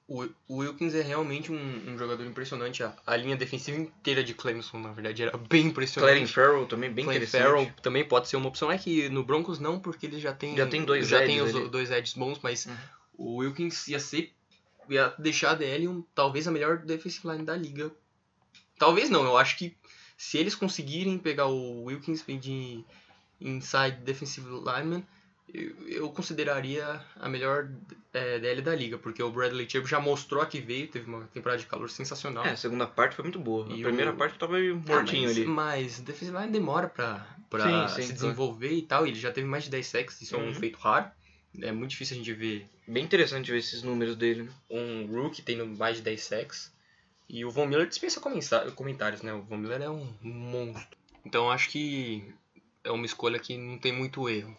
O, Wilkins é realmente um, um jogador impressionante. A, a, linha defensiva inteira de Clemson, na verdade, era bem impressionante. Clarence Farrell também bem Clarence. Farrell também pode ser uma opção. É que no Broncos não, porque eles já têm já tem dois já tem os ali. dois edges bons, mas uhum o Wilkins ia ser ia deixar a DL um, talvez a melhor defensive line da liga. Talvez não, eu acho que se eles conseguirem pegar o Wilkins de inside defensive lineman, eu, eu consideraria a melhor é, DL da liga, porque o Bradley Chubb já mostrou que veio, teve uma temporada de calor sensacional. É, a segunda parte foi muito boa. A primeira o... parte tava meio mortinho ah, mas, ali. Mas defensive line demora pra, pra sim, sim, se desenvolver sim. e tal, ele já teve mais de 10 sacks, isso uhum. é um uhum. feito raro. É muito difícil a gente ver. Bem interessante ver esses números dele, né? Um rookie tendo mais de 10 sacks. E o Von Miller dispensa comentários, né? O Von Miller é um monstro. Então acho que é uma escolha que não tem muito erro.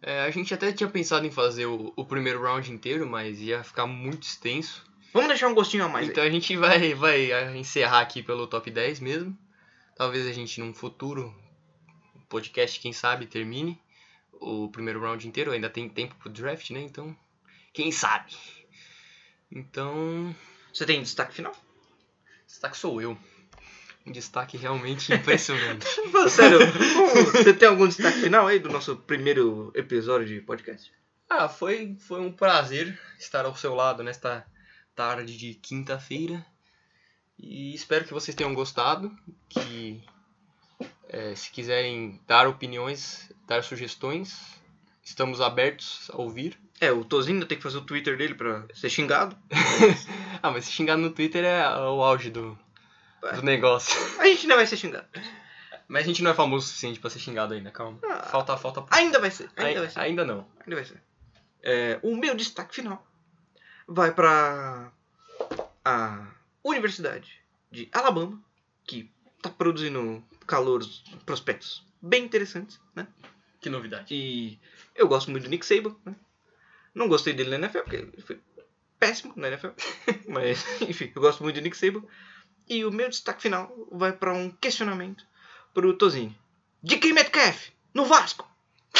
É, a gente até tinha pensado em fazer o, o, primeiro round inteiro, mas ia ficar muito extenso. Vamos deixar um gostinho a mais. Então aí. a gente vai, vai encerrar aqui pelo top 10 mesmo. Talvez a gente num futuro podcast, quem sabe, termine o primeiro round inteiro, ainda tem tempo pro draft, né? Então, quem sabe? Então. Você tem destaque final? Destaque sou eu. Um destaque realmente impressionante. Sério, você tem algum destaque final aí do nosso primeiro episódio de podcast? Ah, foi, foi um prazer estar ao seu lado nesta tarde de quinta-feira. E espero que vocês tenham gostado. Que é, se quiserem dar opiniões, dar sugestões, estamos abertos a ouvir. É, o Tozinho ainda tem que fazer o Twitter dele pra ser xingado. ah, mas ser xingado no Twitter é o auge do, do negócio. A gente não vai ser xingado. Mas a gente não é famoso o suficiente pra ser xingado ainda, calma. Ah, falta, falta. Ainda vai ser. Ainda, vai ser. ainda não. Ainda vai ser. É, o meu destaque final vai pra a Universidade de Alabama, que tá produzindo calouros, prospectos bem interessantes, né? Que novidade. E eu gosto muito do Nick Saban, né? Não gostei dele na NFL, porque ele foi péssimo na NFL. Mas, enfim, eu gosto muito do Nick Saban. E o meu destaque final vai para um questionamento pro Tozini. De quem Metcalf? No Vasco!